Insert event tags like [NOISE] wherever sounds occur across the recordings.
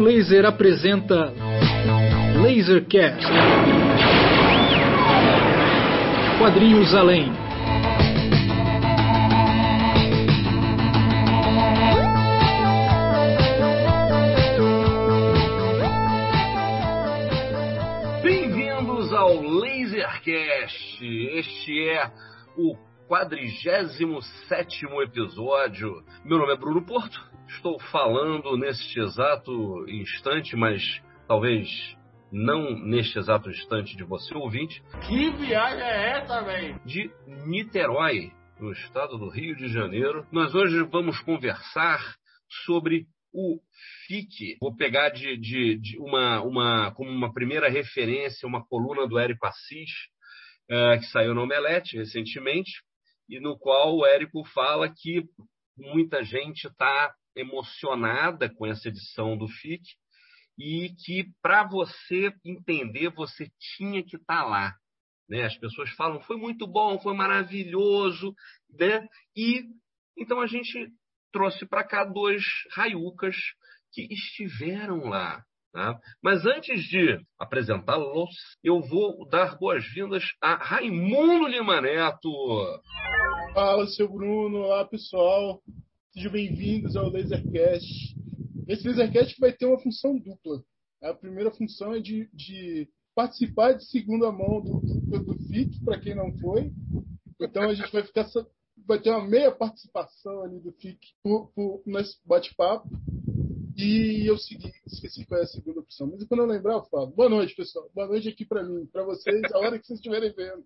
Raio Laser apresenta Lasercast. Quadrinhos além. Bem-vindos ao Lasercast. Este é o 47 episódio. Meu nome é Bruno Porto. Estou falando neste exato instante, mas talvez não neste exato instante de você ouvinte. Que viagem é essa, velho? De Niterói, no estado do Rio de Janeiro. Nós hoje vamos conversar sobre o FIC. Vou pegar de, de, de uma, uma, como uma primeira referência uma coluna do Érico Assis, uh, que saiu no Omelete recentemente, e no qual o Érico fala que muita gente está emocionada com essa edição do FIC e que para você entender você tinha que estar tá lá. Né? As pessoas falam foi muito bom, foi maravilhoso, né? E então a gente trouxe para cá dois raiucas que estiveram lá. Tá? Mas antes de apresentá-los, eu vou dar boas-vindas a Raimundo Lima Neto. Fala, seu Bruno. Olá, pessoal. Sejam bem-vindos ao Lasercast. Esse Lasercast vai ter uma função dupla. A primeira função é de, de participar de segunda mão do, do, FIC, para quem não foi. Então a gente vai ficar vai ter uma meia participação ali do FIC por, por, nesse bate-papo. E eu segui, esqueci qual é a segunda opção. Mas quando eu lembrar, eu falo. Boa noite, pessoal. Boa noite aqui para mim, para vocês, a hora que vocês estiverem vendo.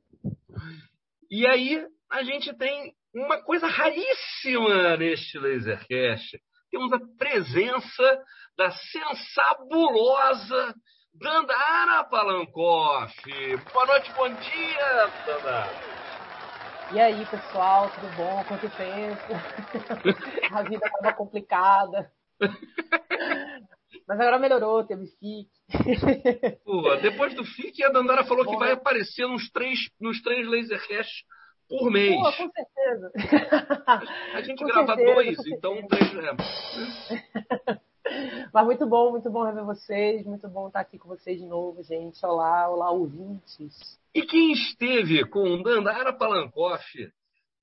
E aí, a gente tem uma coisa raríssima neste Lasercast. Temos a presença da sensabulosa Dandara Palankoff. Boa noite, bom dia, Dandara. E aí, pessoal, tudo bom? Quanto tempo? [LAUGHS] a vida estava complicada. Mas agora melhorou, teve FIC. Pô, depois do FIC, a Dandara falou Bom, que vai aparecer nos três, nos três Lasercasts por mês. Pô, com certeza. A gente com grava certeza, dois, então três é. [LAUGHS] Mas muito bom, muito bom rever vocês, muito bom estar aqui com vocês de novo, gente. Olá, olá, ouvintes. E quem esteve com Dandara Palankoff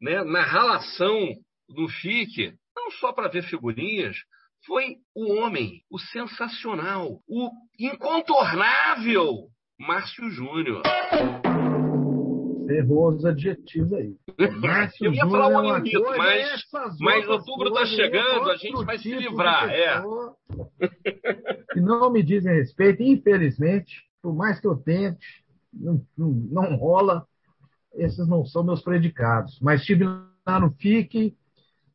né, na relação do FIC, não só para ver figurinhas, foi o homem, o sensacional, o incontornável Márcio Júnior. Errou os adjetivos aí. Márcio [LAUGHS] Eu ia falar um é bonito, mas, mas outubro está chegando, a gente vai se tipo livrar. É. Que não me dizem respeito, infelizmente, por mais que eu tente, não, não, não rola. Esses não são meus predicados. Mas estive lá no FIC,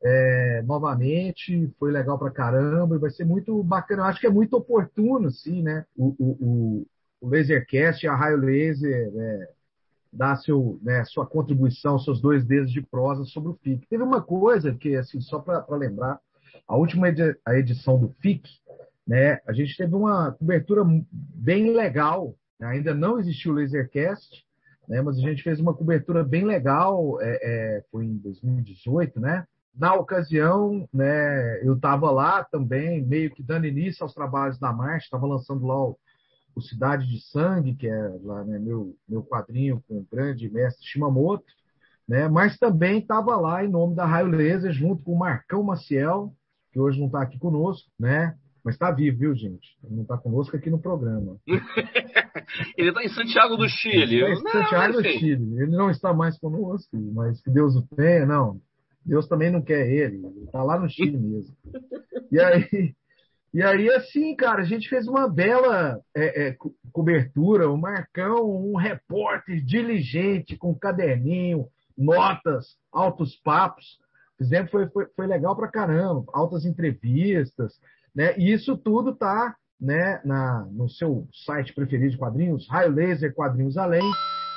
é, novamente, foi legal pra caramba e vai ser muito bacana. Eu acho que é muito oportuno, sim, né? O, o, o, Lasercast, a Raio Laser, é, dar seu, né, sua contribuição, seus dois dedos de prosa sobre o FIC. Teve uma coisa que, assim, só para lembrar, a última edi a edição do FIC, né, a gente teve uma cobertura bem legal, né? ainda não existiu o Lasercast, né, mas a gente fez uma cobertura bem legal, é, é, foi em 2018, né? Na ocasião, né, eu estava lá também, meio que dando início aos trabalhos da Marcha, estava lançando lá o, o, Cidade de Sangue, que é lá, né, meu, meu quadrinho com o grande mestre Shimamoto, né, mas também estava lá em nome da Raio Laser, junto com o Marcão Maciel, que hoje não está aqui conosco, né, mas está vivo, viu, gente? Não está conosco aqui no programa. [LAUGHS] Ele está em Santiago do Chile. Ele está em Santiago não, do Chile. Ele não está mais conosco, mas que Deus o tenha, não. Deus também não quer ele, ele tá lá no Chile mesmo. E aí, e aí assim, cara, a gente fez uma bela é, é, cobertura, o Marcão, um repórter diligente, com caderninho, notas, altos papos. Fizemos, foi, foi, foi legal pra caramba, altas entrevistas, né? E isso tudo tá né, na, no seu site preferido de quadrinhos, Raio Laser Quadrinhos Além.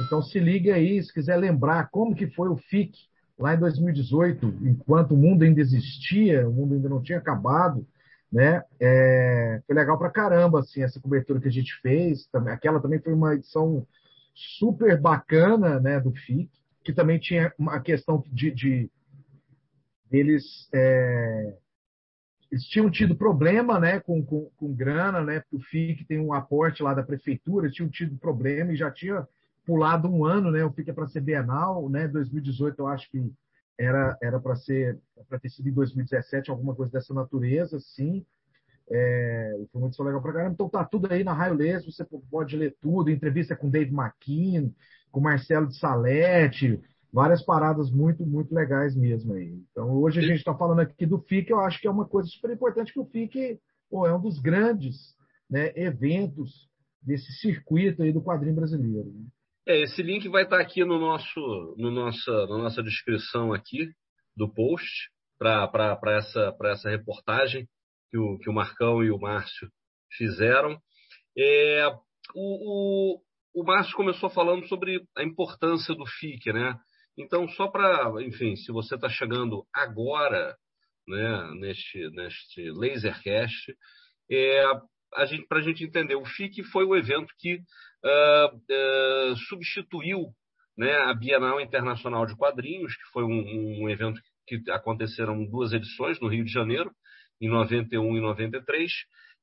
Então se liga aí, se quiser lembrar como que foi o FIC lá em 2018, enquanto o mundo ainda existia, o mundo ainda não tinha acabado, né? É, foi legal pra caramba, assim, essa cobertura que a gente fez. Também, aquela também foi uma edição super bacana, né, do FIC, que também tinha uma questão de, de deles é, eles tinham tido problema né, com, com, com grana, né, o FIC tem um aporte lá da prefeitura, eles tinham tido problema e já tinha pulado um ano, né, o FIC é para ser bienal, né, 2018 eu acho que era era para ser para ter sido em 2017 alguma coisa dessa natureza, sim. É, foi muito legal para caramba. Então tá tudo aí na Raio Les, você pode ler tudo, entrevista com Dave McKean, com Marcelo de Salete, várias paradas muito, muito legais mesmo aí. Então, hoje a gente está falando aqui do FIC, eu acho que é uma coisa super importante que o FIC pô, é um dos grandes né, eventos desse circuito aí do quadrinho brasileiro. Né? É, esse link vai estar tá aqui no nosso, no nossa, na nossa descrição aqui do post para essa, essa reportagem que o, que o Marcão e o Márcio fizeram. É, o, o, o Márcio começou falando sobre a importância do FIC, né? Então, só para, enfim, se você está chegando agora né, neste, neste Lasercast, é, para a gente entender, o FIC foi o evento que uh, uh, substituiu né, a Bienal Internacional de Quadrinhos, que foi um, um, evento que aconteceram duas edições no Rio de Janeiro, em 91 e 93,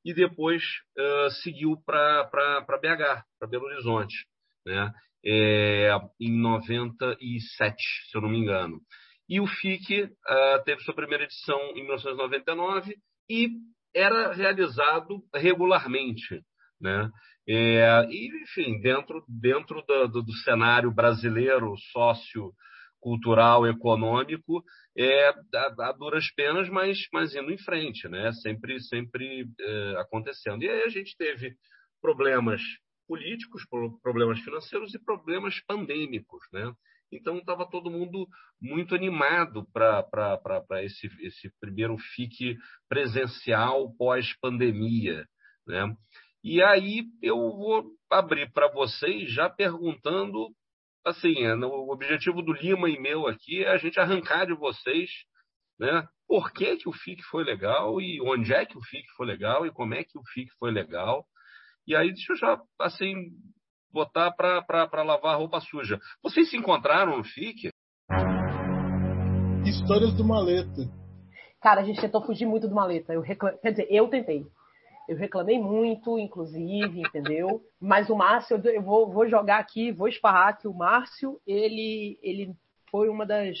e depois uh, seguiu para BH, para Belo Horizonte. Né? é, em 97, se eu não me engano. E o FIC teve sua primeira edição em 1999 e era realizado regularmente. Né? É, e, enfim, dentro, dentro do, do, do cenário brasileiro, sócio cultural, econômico, é, a, a, duras penas, mas, mas indo em frente, né? sempre, sempre é, acontecendo. E aí a gente teve problemas políticos, problemas financeiros e problemas pandêmicos, né? Então estava todo mundo muito animado para esse, esse primeiro FIC presencial pós-pandemia, né? E aí eu vou abrir para vocês já perguntando, assim, é, o objetivo do Lima e meu aqui é a gente arrancar de vocês, né? Por que, que o FIC foi legal e onde é que o FIC foi legal e como é que o FIC foi legal e aí, deixa eu já, assim, botar para lavar a roupa suja. Vocês se encontraram no FIC? Histórias do Maleta. Cara, a gente tentou fugir muito do Maleta. Eu reclam... Quer dizer, eu tentei. Eu reclamei muito, inclusive, entendeu? Mas o Márcio, eu vou, vou jogar aqui, vou esparrar que o Márcio, ele, ele foi uma das,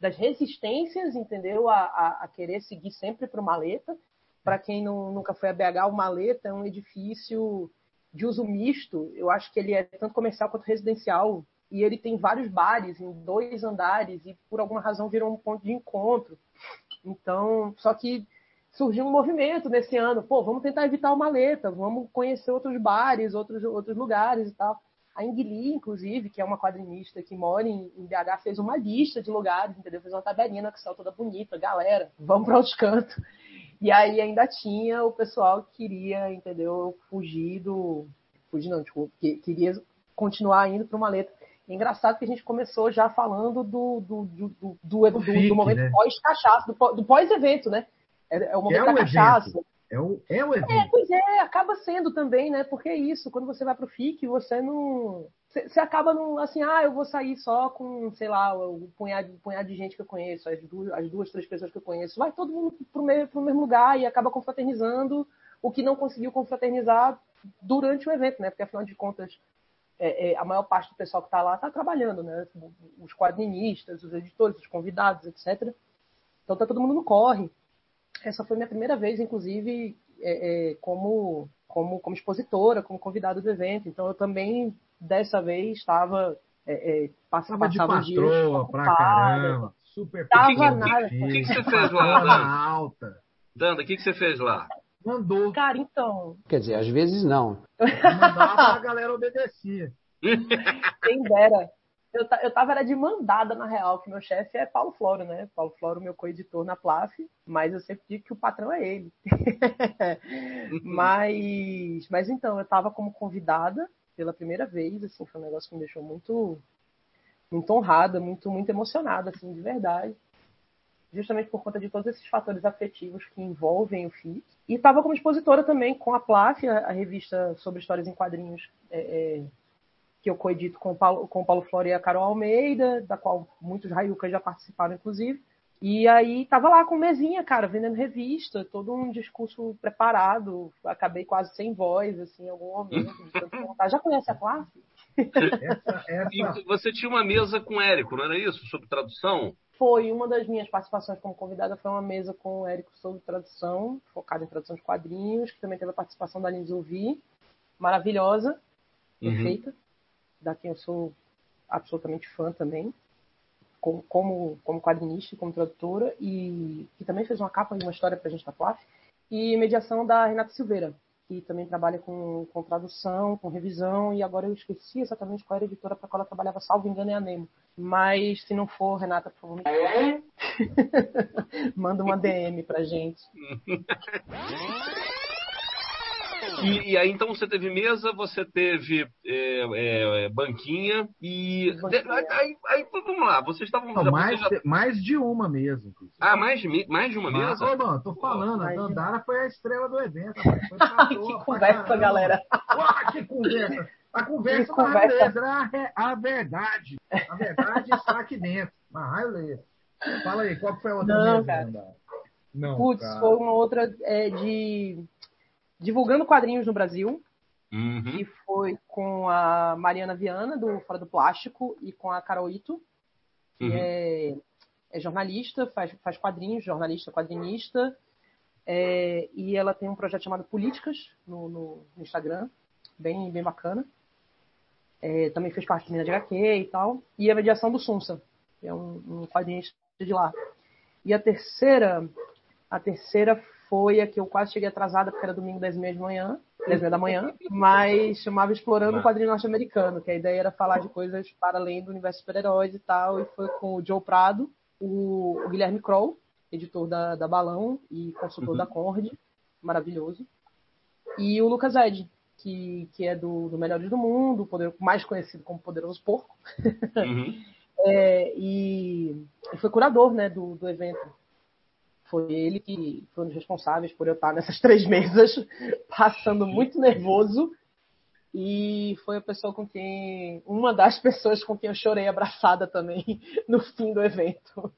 das resistências, entendeu? A, a, a querer seguir sempre para o Maleta. Para quem não, nunca foi a BH, o Maleta é um edifício de uso misto. Eu acho que ele é tanto comercial quanto residencial. E ele tem vários bares em dois andares e por alguma razão virou um ponto de encontro. Então, só que surgiu um movimento nesse ano. Pô, vamos tentar evitar o maleta, vamos conhecer outros bares, outros, outros lugares e tal. A Ingli, inclusive, que é uma quadrinista que mora em, BH, fez uma lista de lugares, entendeu? Fez uma tabelinha no Excel toda bonita. Galera, vamos para outros cantos. E aí ainda tinha o pessoal que queria, entendeu, fugir do. Fugir não, tipo, que queria continuar indo para uma letra. É engraçado que a gente começou já falando do, do, do, do, do, do, do momento né? pós-cachaça, do, pós-evento, né? É, é, o momento é da cachaça. Evento. É o, é o evento. É, pois é, acaba sendo também, né? Porque é isso, quando você vai pro FIC, você não. Você acaba assim, ah, eu vou sair só com, sei lá, o punhado, punhado de gente que eu conheço, as duas, as duas, três pessoas que eu conheço. Vai todo mundo pro mesmo, pro mesmo lugar e acaba confraternizando o que não conseguiu confraternizar durante o evento, né? Porque afinal de contas, é, é, a maior parte do pessoal que está lá está trabalhando, né? Os quadrinistas, os editores, os convidados, etc. Então tá todo mundo no corre. Essa foi minha primeira vez, inclusive, é, é, como, como, como expositora, como convidada do evento. Então eu também, dessa vez, estava é, é, passava, de patroa dias, pra caramba. Super tava nada. O que, que, você fez lá, Danda? alta. Danda, o que, que você fez lá? Mandou. Cara, então. Quer dizer, às vezes não. Mandava a galera obedecer. Quem dera eu, eu tava era de mandada, na real, que meu chefe é Paulo Floro, né? Paulo Floro, meu co-editor na Plaf, mas eu sempre digo que o patrão é ele. [LAUGHS] mas, mas então, eu tava como convidada pela primeira vez, assim, foi um negócio que me deixou muito, muito honrada, muito, muito emocionada, assim, de verdade. Justamente por conta de todos esses fatores afetivos que envolvem o FIC. E estava como expositora também com a Plaf, a, revista sobre histórias em quadrinhos é, é, que eu coedito com o Paulo, com o Paulo Flore e a Carol Almeida, da qual muitos raiucas já participaram, inclusive. E aí tava lá com mesinha, cara, vendendo revista, todo um discurso preparado. Acabei quase sem voz, assim, em algum momento. [LAUGHS] Já conhece a classe? Essa, essa... E você tinha uma mesa com o Érico, não era isso? Sobre tradução? Foi uma das minhas participações como convidada, foi uma mesa com o Érico sobre tradução, focada em tradução de quadrinhos, que também teve a participação da Lins Ouvi, maravilhosa, uhum. Da quem eu sou absolutamente fã também como, como, como quadrinista e como tradutora, e que também fez uma capa e uma história para a gente da PLAF, e mediação da Renata Silveira, que também trabalha com, com tradução, com revisão, e agora eu esqueci exatamente qual era a editora para qual ela trabalhava, salvo engano, é a Nemo. Mas se não for, Renata, por favor, me... [LAUGHS] manda uma DM pra gente. [LAUGHS] E, e, aí então você teve mesa, você teve é, é, banquinha e. Banquinha. Aí, aí, vamos lá, vocês estavam. Não, mais, já... mais de uma mesa. Inclusive. Ah, mais de, mais de uma mesa? Ah, não, tô falando, a Dandara foi a estrela do evento. [LAUGHS] que conversa, galera. Uau, que conversa. A conversa, conversa. a, a verdade. A verdade está aqui dentro. Mas, Fala aí, qual foi a outra não, mesa, cara. Não, Putz, cara. foi uma outra é, de divulgando quadrinhos no Brasil, uhum. que foi com a Mariana Viana, do Fora do Plástico, e com a Carol Ito, que uhum. é, é, jornalista, faz, faz quadrinhos, jornalista, quadrinista, é, e ela tem um projeto chamado Políticas no, no, no Instagram, bem, bem bacana. É, também fez parte de Minas de HQ e tal. E a mediação do Sunsa, que é um, um quadrinista de lá. E a terceira, a terceira foi a que eu quase cheguei atrasada, porque era domingo 10 h 30 de manhã, 10 h da manhã, mas chamava Explorando o Quadrinho Norte-Americano, que a ideia era falar de coisas para além do universo super-heróis e tal, e foi com o Joe Prado, o, o Guilherme Kroll, editor da, da Balão e consultor uhum. da Cord, maravilhoso, e o Lucas Ed, que, que é do, do Melhores do Mundo, poder, mais conhecido como Poderoso Porco, [LAUGHS] uhum. é, e, e, foi curador né, do, do evento. Foi ele que foi um dos responsáveis por eu estar nessas [LAUGHS] três mesas, passando muito nervoso. E foi a pessoa com quem. Uma das pessoas com quem eu chorei abraçada também [LAUGHS] no fim do evento.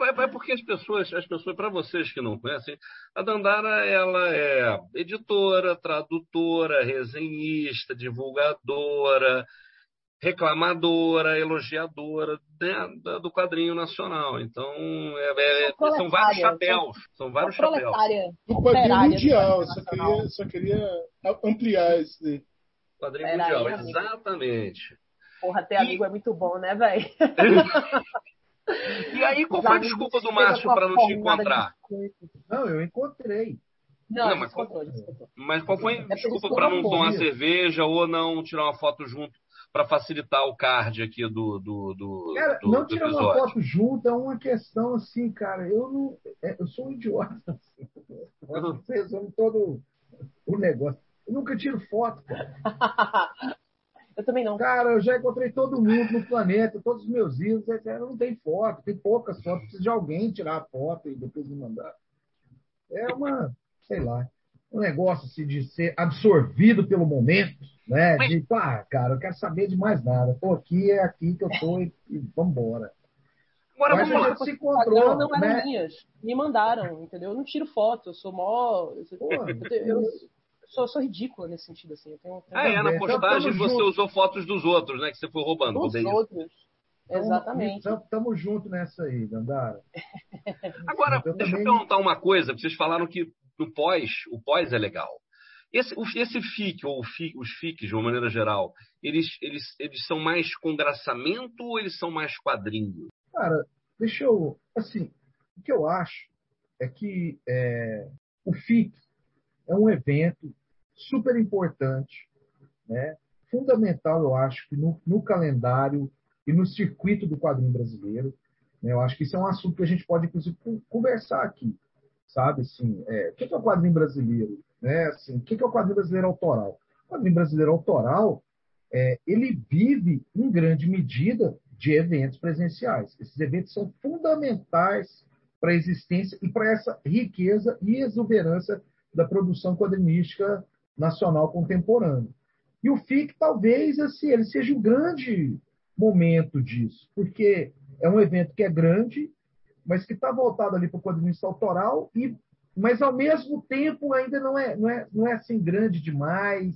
É porque as pessoas, as pessoas, para vocês que não conhecem, a Dandara ela é editora, tradutora, resenhista, divulgadora, reclamadora, elogiadora né, do quadrinho nacional. Então, é, é, são vários chapéus. São vários chapéus. Do quadrinho mundial, só queria, só queria ampliar esse. Quadrinho mundial, aí, exatamente. Porra, ter e... amigo é muito bom, né, velho? [LAUGHS] e aí, qual foi a desculpa do Márcio para não te encontrar? Não, eu encontrei. Não, não mas, qual, mas qual foi a é desculpa para não tomar cerveja ou não tirar uma foto junto para facilitar o card aqui do. do, do cara, do, não tirar uma foto junto é uma questão assim, cara. Eu não. É, eu sou um idiota. Assim, [LAUGHS] você resume todo o negócio. Eu nunca tiro foto, cara. [LAUGHS] eu também não. Cara, eu já encontrei todo mundo no planeta, todos os meus ídolos. Não tem foto, tem poucas fotos. Preciso de alguém tirar a foto e depois me mandar. É uma, sei lá, um negócio assim, de ser absorvido pelo momento né? Mas... De, pá, cara, eu quero saber de mais nada. Tô aqui, é aqui que eu tô e, e vambora. Agora, Mas vamos a gente se encontrou, não eram né? minhas. Me mandaram, entendeu? Eu não tiro foto, eu sou mó. Eu, sou, eu, sou, sou ridícula nesse sentido, assim. Eu tenho, tenho... Ah, é, na postagem então, você junto. usou fotos dos outros, né? Que você foi roubando. Dos outros. Exatamente. Estamos então, junto nessa aí, Dandara. Agora, eu deixa também... eu perguntar uma coisa. Vocês falaram que no pós, o pós é legal. Esse, esse FIC, ou FIC, os FICs, de uma maneira geral, eles, eles, eles são mais congraçamento ou eles são mais quadrinho? Cara, deixa eu. Assim, o que eu acho é que é, o FIC é um evento super importante, né? fundamental, eu acho, no, no calendário e no circuito do quadrinho brasileiro. Né? Eu acho que isso é um assunto que a gente pode, inclusive, conversar aqui. Sabe, assim, é, o que é o quadrinho brasileiro? Né? Assim, o que é o quadrinho brasileiro autoral? O quadrinho brasileiro autoral é, ele vive, em grande medida, de eventos presenciais. Esses eventos são fundamentais para a existência e para essa riqueza e exuberância da produção quadrinística nacional contemporânea. E o FIC, talvez, assim, ele seja um grande momento disso, porque é um evento que é grande, mas que está voltado ali para o quadrinista autoral, e, mas ao mesmo tempo ainda não é, não é, não é assim grande demais,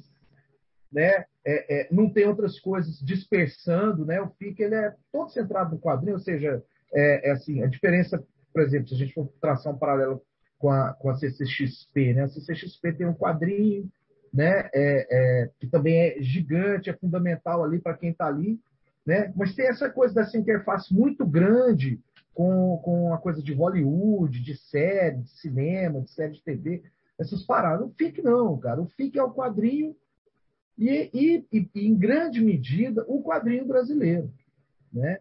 né? É, é, não tem outras coisas dispersando, né? O FIC ele é todo centrado no quadrinho, ou seja, é, é, assim, a diferença, por exemplo, se a gente for traçar um paralelo com a, com a CCXP, né? A CCXP tem um quadrinho, né? É, é, que também é gigante, é fundamental ali para quem está ali, né? Mas tem essa coisa dessa interface muito grande com, com a coisa de Hollywood, de série, de cinema, de série de TV, essas paradas. O FIC não, cara. O FIC é o quadrinho e, e, e em grande medida, o quadrinho brasileiro, né?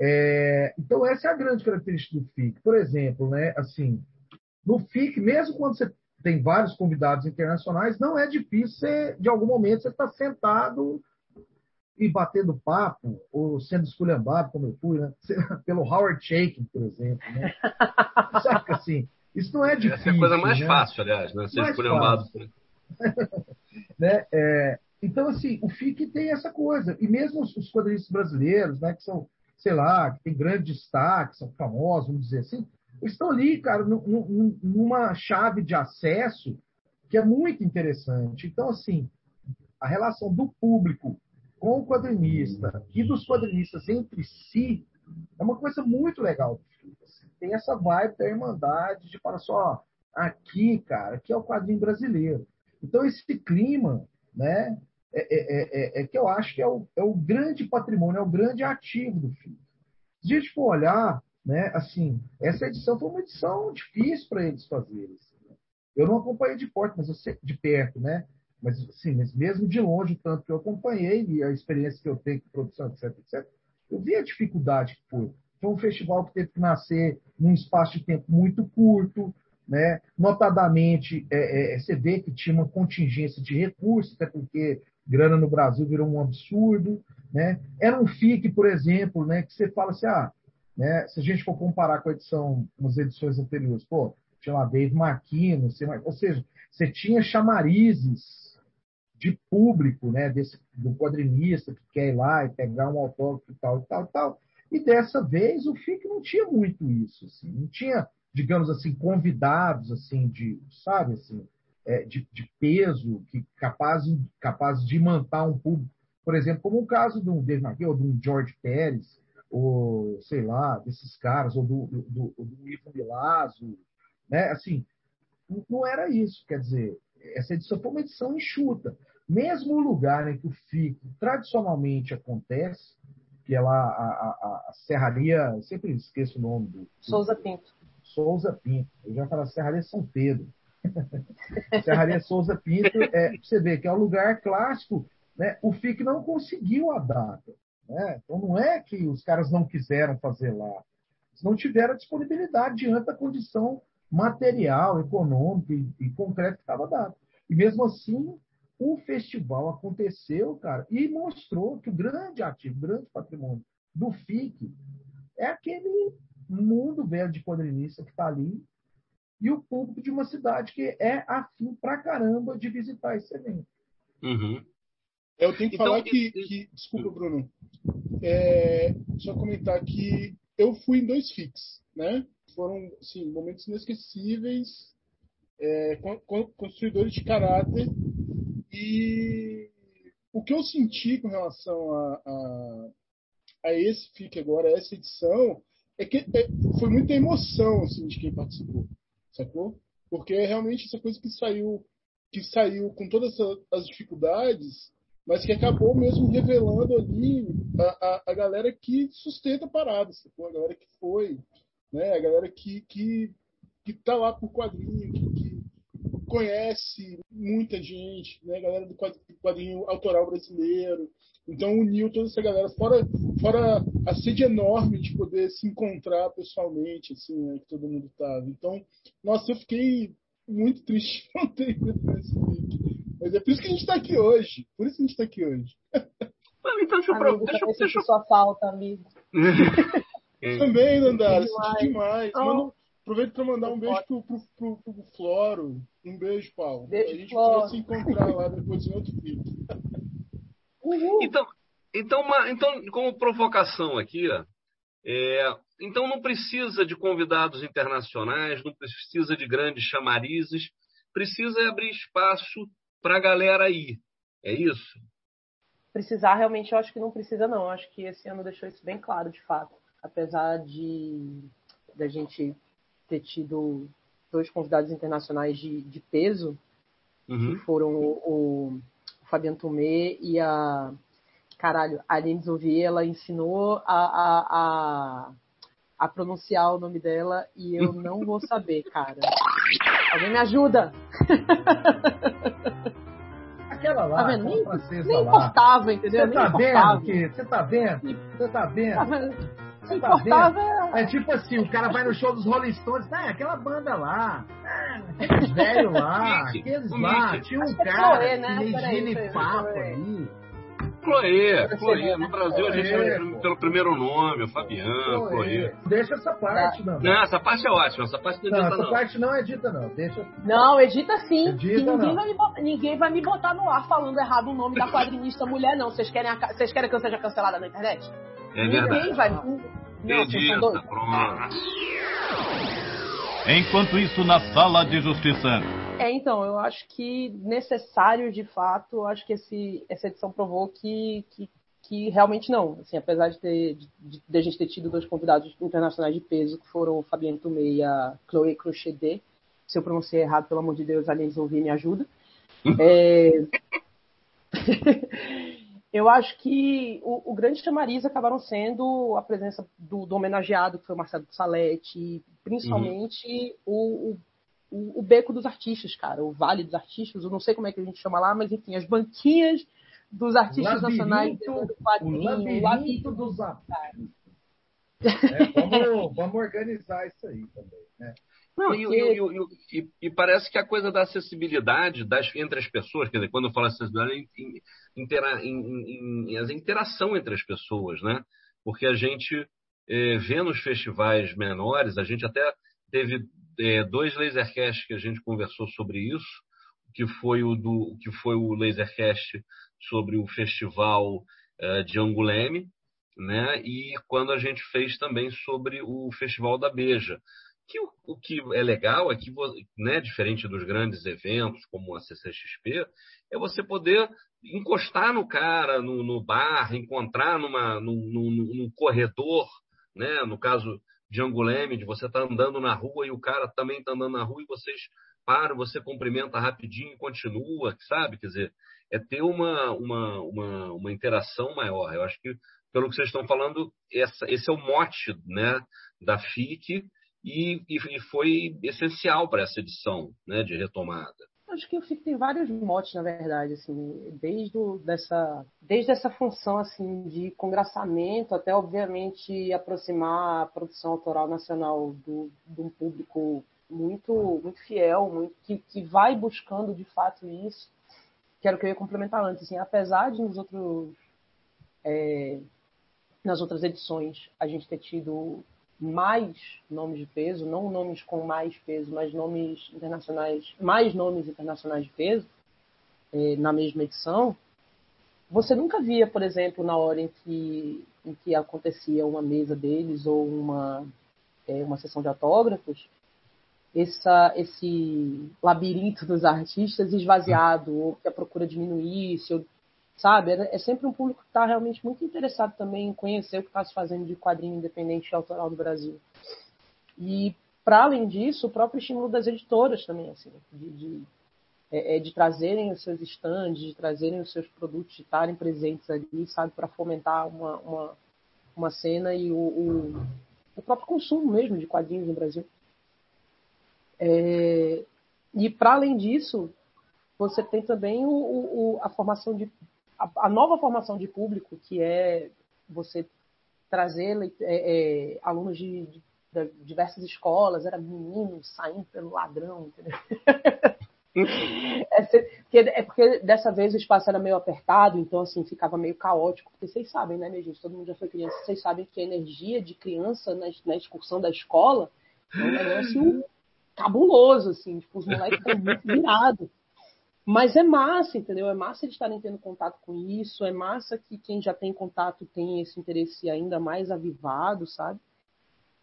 É, então essa é a grande característica do FIC. Por exemplo, né, assim, no FIC, mesmo quando você tem vários convidados internacionais, não é difícil você, de algum momento, você estar tá sentado e batendo papo, ou sendo esculhambado, como eu fui, né? pelo Howard Shaking, por exemplo. Né? [LAUGHS] Saca assim? Isso não é difícil. Essa é a coisa mais né? fácil, aliás, né? Ser esculhambado. [LAUGHS] né? É, então, assim, o FIC tem essa coisa. E mesmo os, os quadrinistas brasileiros, né, que são, sei lá, que tem grande destaque, são famosos, vamos dizer assim, estão ali, cara, numa chave de acesso que é muito interessante. Então, assim, a relação do público com o quadrinista e dos quadrinistas entre si é uma coisa muito legal. Assim, tem essa vibe da irmandade de falar só aqui, cara, aqui é o quadrinho brasileiro. Então, esse clima, né, é, é, é, é que eu acho que é o, é o grande patrimônio, é o grande ativo do filme. Se a gente for olhar né? Assim, essa edição foi uma edição difícil para eles fazerem. Assim, Eu não acompanhei de perto, mas eu sei, de perto, né? Mas, assim, mas mesmo de longe, tanto que eu acompanhei e a experiência que eu tenho com produção, etc, etc, eu vi a dificuldade que foi. Foi um festival que teve que nascer num espaço de tempo muito curto, né? Notadamente, é, é, você vê que tinha uma contingência de recursos, até porque grana no Brasil virou um absurdo, né? Era um FIC, por exemplo, né? Que você fala assim, ah, né? Se a gente for comparar com a edição, as edições anteriores, pô, tinha lá Dave Marquino, ou seja, você tinha chamarizes de público, né, desse, do quadrinista que quer ir lá e pegar um autógrafo e tal, tal, e tal. E dessa vez o FIC não tinha muito isso, assim, não tinha, digamos assim, convidados, assim, de, sabe, assim, é, de, de, peso, que capaz, capaz de manter um público, por exemplo, como o caso de um Dave ou de um George Pérez, ou sei lá, desses caras, ou do, do, do, do Ivo Milazzo, né? Assim, não era isso. Quer dizer, essa edição foi uma edição enxuta. Mesmo o lugar em que o FIC tradicionalmente acontece, que é lá a, a, a Serraria, sempre esqueço o nome do. Souza Pinto. Souza Pinto. Eu já falo Serraria São Pedro. [LAUGHS] Serraria Souza Pinto, é, você vê que é um lugar clássico. Né? O FIC não conseguiu a data. Né? Então não é que os caras não quiseram fazer lá. Eles não tiveram disponibilidade diante da condição material, econômica e, e concreta que estava dada. E mesmo assim, o festival aconteceu, cara, e mostrou que o grande ativo, o grande patrimônio do FIC é aquele mundo velho de quadrinista que está ali e o público de uma cidade que é afim pra caramba de visitar esse evento. Uhum. Eu tenho que então, falar que, que, Desculpa, Bruno. É, só comentar que eu fui em dois FIX, né? Foram, assim, momentos inesquecíveis, é, construidores de caráter. E o que eu senti com relação a, a, a esse FIC agora, essa edição, é que é, foi muita emoção assim, de quem participou, sacou? Porque é realmente essa coisa que saiu, que saiu com todas as dificuldades, mas que acabou mesmo revelando ali a, a, a galera que sustenta a parada, a galera que foi, né? a galera que, que, que tá lá por quadrinho, que, que conhece muita gente, né? a galera do quadrinho autoral brasileiro. Então uniu toda essa galera, fora, fora a sede enorme de poder se encontrar pessoalmente, assim, né? que todo mundo estava. Então, nossa, eu fiquei muito triste não ter ido nesse vídeo. Mas é por isso que a gente está aqui hoje. Por isso que a gente está aqui hoje. então deixa eu amigo, deixa, deixa, deixa... sua falta, amigo. [LAUGHS] Também, Nandara, senti demais. Oh. Manda, aproveito para mandar um beijo pro, pro, pro, pro, Floro. Um beijo, Paulo. Beijo, a gente vai se encontrar lá depois em outro vídeo. Então, então, uma, então, como provocação aqui, ó, É, então não precisa de convidados internacionais, não precisa de grandes chamarizes, precisa abrir espaço para a galera aí. É isso? Precisar, realmente, eu acho que não precisa, não. Eu acho que esse ano deixou isso bem claro, de fato. Apesar de da gente ter tido dois convidados internacionais de, de peso, uhum. que foram o, o, Fabiano Tomé e a. Caralho, a Aline Zouvier, ela ensinou a, a, a, a pronunciar o nome dela e eu [LAUGHS] não vou saber, cara. Alguém me ajuda! Aquela lá, tá vendo? Nem, nem importava, entendeu? Você tá vendo que? Você tá vendo? Você tá vendo? Tá vendo? que importava é... é tipo assim, o cara vai no show dos Rolling Stones, ah, aquela banda lá, ah, aqueles velhos lá, aqueles lá, tinha um cara Chloe, né? que papo aí. Chloe, Chloe. No Brasil a gente chama pelo primeiro nome, o Fabiano, Chloe. Deixa essa parte, não. Não, essa parte é ótima, essa parte não, não edita essa não. parte não edita não, deixa... Não, edita sim. Edita, ninguém, vai botar, ninguém, vai me botar no ar falando errado o nome da quadrinista mulher, não. Vocês querem, vocês querem que eu seja cancelada na internet? É verdade. Ninguém vai... Pronto. Enquanto isso, na sala de justiça. É, então, eu acho que necessário, de fato, eu acho que esse, essa edição provou que, que, que realmente não. Assim, apesar de, ter, de, de, a gente ter tido dois convidados internacionais de peso, que foram o Fabiano Tomé e a Chloé Crochedet. Se eu pronunciei errado, pelo amor de Deus, aliens ouvir me ajuda. [LAUGHS] é... [LAUGHS] Eu acho que o, o, grande chamariz acabaram sendo a presença do, do homenageado, que foi o Marcelo Salete, principalmente uhum. o, o, o, beco dos artistas, cara, o Vale dos Artistas, eu não sei como é que a gente chama lá, mas enfim, as banquinhas dos artistas labirinto, nacionais do quadrinho, o labirinto, labirinto dos artistas. É, vamos, vamos organizar isso aí também, né? Não, e, e, e, e, parece que a coisa da acessibilidade das, entre as pessoas, quer dizer, quando eu falo acessibilidade, intera, in, in, a interação entre as pessoas, né? Porque a gente é, vê nos festivais menores, a gente até teve é, dois lasercasts que a gente conversou sobre isso, que foi o do que foi o lasercast sobre o festival é, de Anguleme, né? E quando a gente fez também sobre o festival da Beja que o, o, que é legal é que, né, diferente dos grandes eventos como a CCXP, é você poder encostar no cara no, no bar, encontrar numa, num, num, num, corredor, né, no caso de Anguleme, de você estar tá andando na rua e o cara também está andando na rua e vocês param, você cumprimenta rapidinho e continua, sabe? Quer dizer, é ter uma, uma, uma, uma interação maior. Eu acho que, pelo que vocês estão falando, essa, esse é o mote né, da FIC e, e, foi essencial para essa edição né, de retomada. Acho que o FIC tem vários motes, na verdade, assim, desde, o, dessa, desde essa função assim, de congraçamento até, obviamente, aproximar a produção autoral nacional do, de um público muito, muito fiel, muito, que, que vai buscando de fato isso. Que era o que eu ia complementar antes. Assim, apesar de nos outros, é, nas outras edições a gente ter tido mais nomes de peso, não nomes com mais peso, mas nomes internacionais, mais nomes internacionais de peso eh, na mesma edição, você nunca via, por exemplo, na hora em que, em que acontecia uma mesa deles ou uma, eh, uma sessão de autógrafos, essa, esse labirinto dos artistas esvaziado, ou que a procura diminuísse, ou sabe? É, é sempre um público que está realmente muito interessado também em conhecer o que está se fazendo de quadrinho independente e autoral do Brasil. E, para além disso, o próprio estímulo das editoras também, assim, de, de, é, é de trazerem os seus estandes, de trazerem os seus produtos, de estarem presentes ali, sabe, para fomentar uma, uma, uma cena e o, o, o, próprio consumo mesmo de quadrinhos no Brasil. É, e, para além disso, você tem também o, o, a formação de a, a nova formação de público, que é você trazer é, é, alunos de, de, de, diversas escolas, era menino saindo pelo ladrão, entendeu? [LAUGHS] é, porque, é porque dessa vez o espaço era meio apertado, então assim, ficava meio caótico, porque vocês sabem, né, minha gente? Todo mundo já foi criança, vocês sabem que a energia de criança na, na excursão da escola é um negócio cabuloso, assim, tipo, os moleques estão muito virados. Mas é massa, entendeu? É massa de estarem tendo contato com isso, é massa que quem já tem contato tem esse interesse ainda mais avivado, sabe?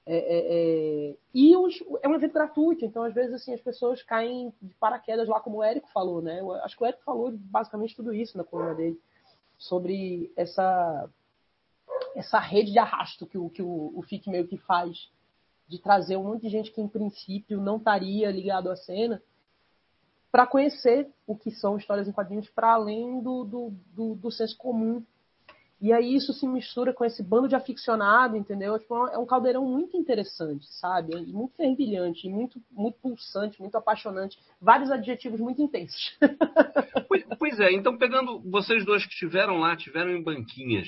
É, é, é... E os, é um evento gratuito, então às vezes assim as pessoas caem de paraquedas lá, como o Érico falou, né? Eu acho que o Érico falou basicamente tudo isso na coluna dele, sobre essa essa rede de arrasto que o, que o, o FIC meio que faz, de trazer um monte de gente que em princípio não estaria ligado à cena, para conhecer o que são histórias em quadrinhos para além do, do, do, do, senso comum. E aí isso se mistura com esse bando de aficionado, entendeu? Tipo, é um caldeirão muito interessante, sabe? E muito fervilhante, muito, muito pulsante, muito apaixonante. Vários adjetivos muito intensos. [LAUGHS] pois, pois é, então pegando vocês dois que estiveram lá, tiveram em banquinhas,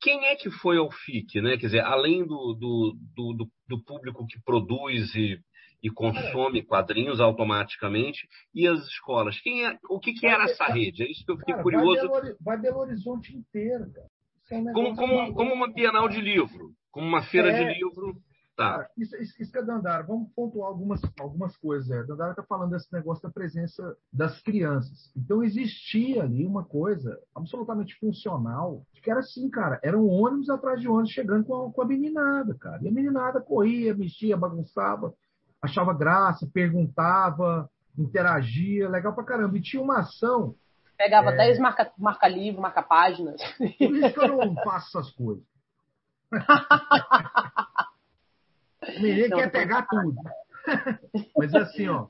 quem é que foi ao FIC, né? Quer dizer, além do, do, do, do público que produz e, e consome quadrinhos automaticamente, e as escolas? Quem é, o que, que era essa rede? É isso que eu fiquei cara, curioso. Vai Belo, Horizonte inteiro, cara. É um como, como, como uma Bienal de livro, como uma feira é, de livro. Tá. Cara, isso, isso, isso que é Dandara. Vamos pontuar algumas, algumas coisas. É. Dandara está falando desse negócio da presença das crianças. Então existia ali uma coisa absolutamente funcional, que era assim, cara, eram ônibus atrás de ônibus chegando com a, com a meninada, cara. E a meninada corria, mexia, bagunçava, achava graça, perguntava, interagia, legal pra caramba. E tinha uma ação. Pegava 10 é... marca, marca livro, marca páginas. Por isso que eu não faço essas coisas. O [LAUGHS] menino quer pegar tudo. [LAUGHS] Mas assim, ó.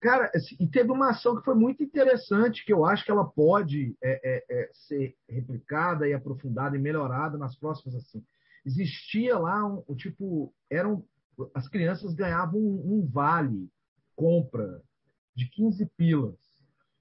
Cara, assim, e teve uma ação que foi muito interessante, que eu acho que ela pode é, é, é, ser replicada e aprofundada e melhorada nas próximas assim. Existia lá um, um tipo, eram as crianças ganhavam um, um, vale compra de 15 pilas,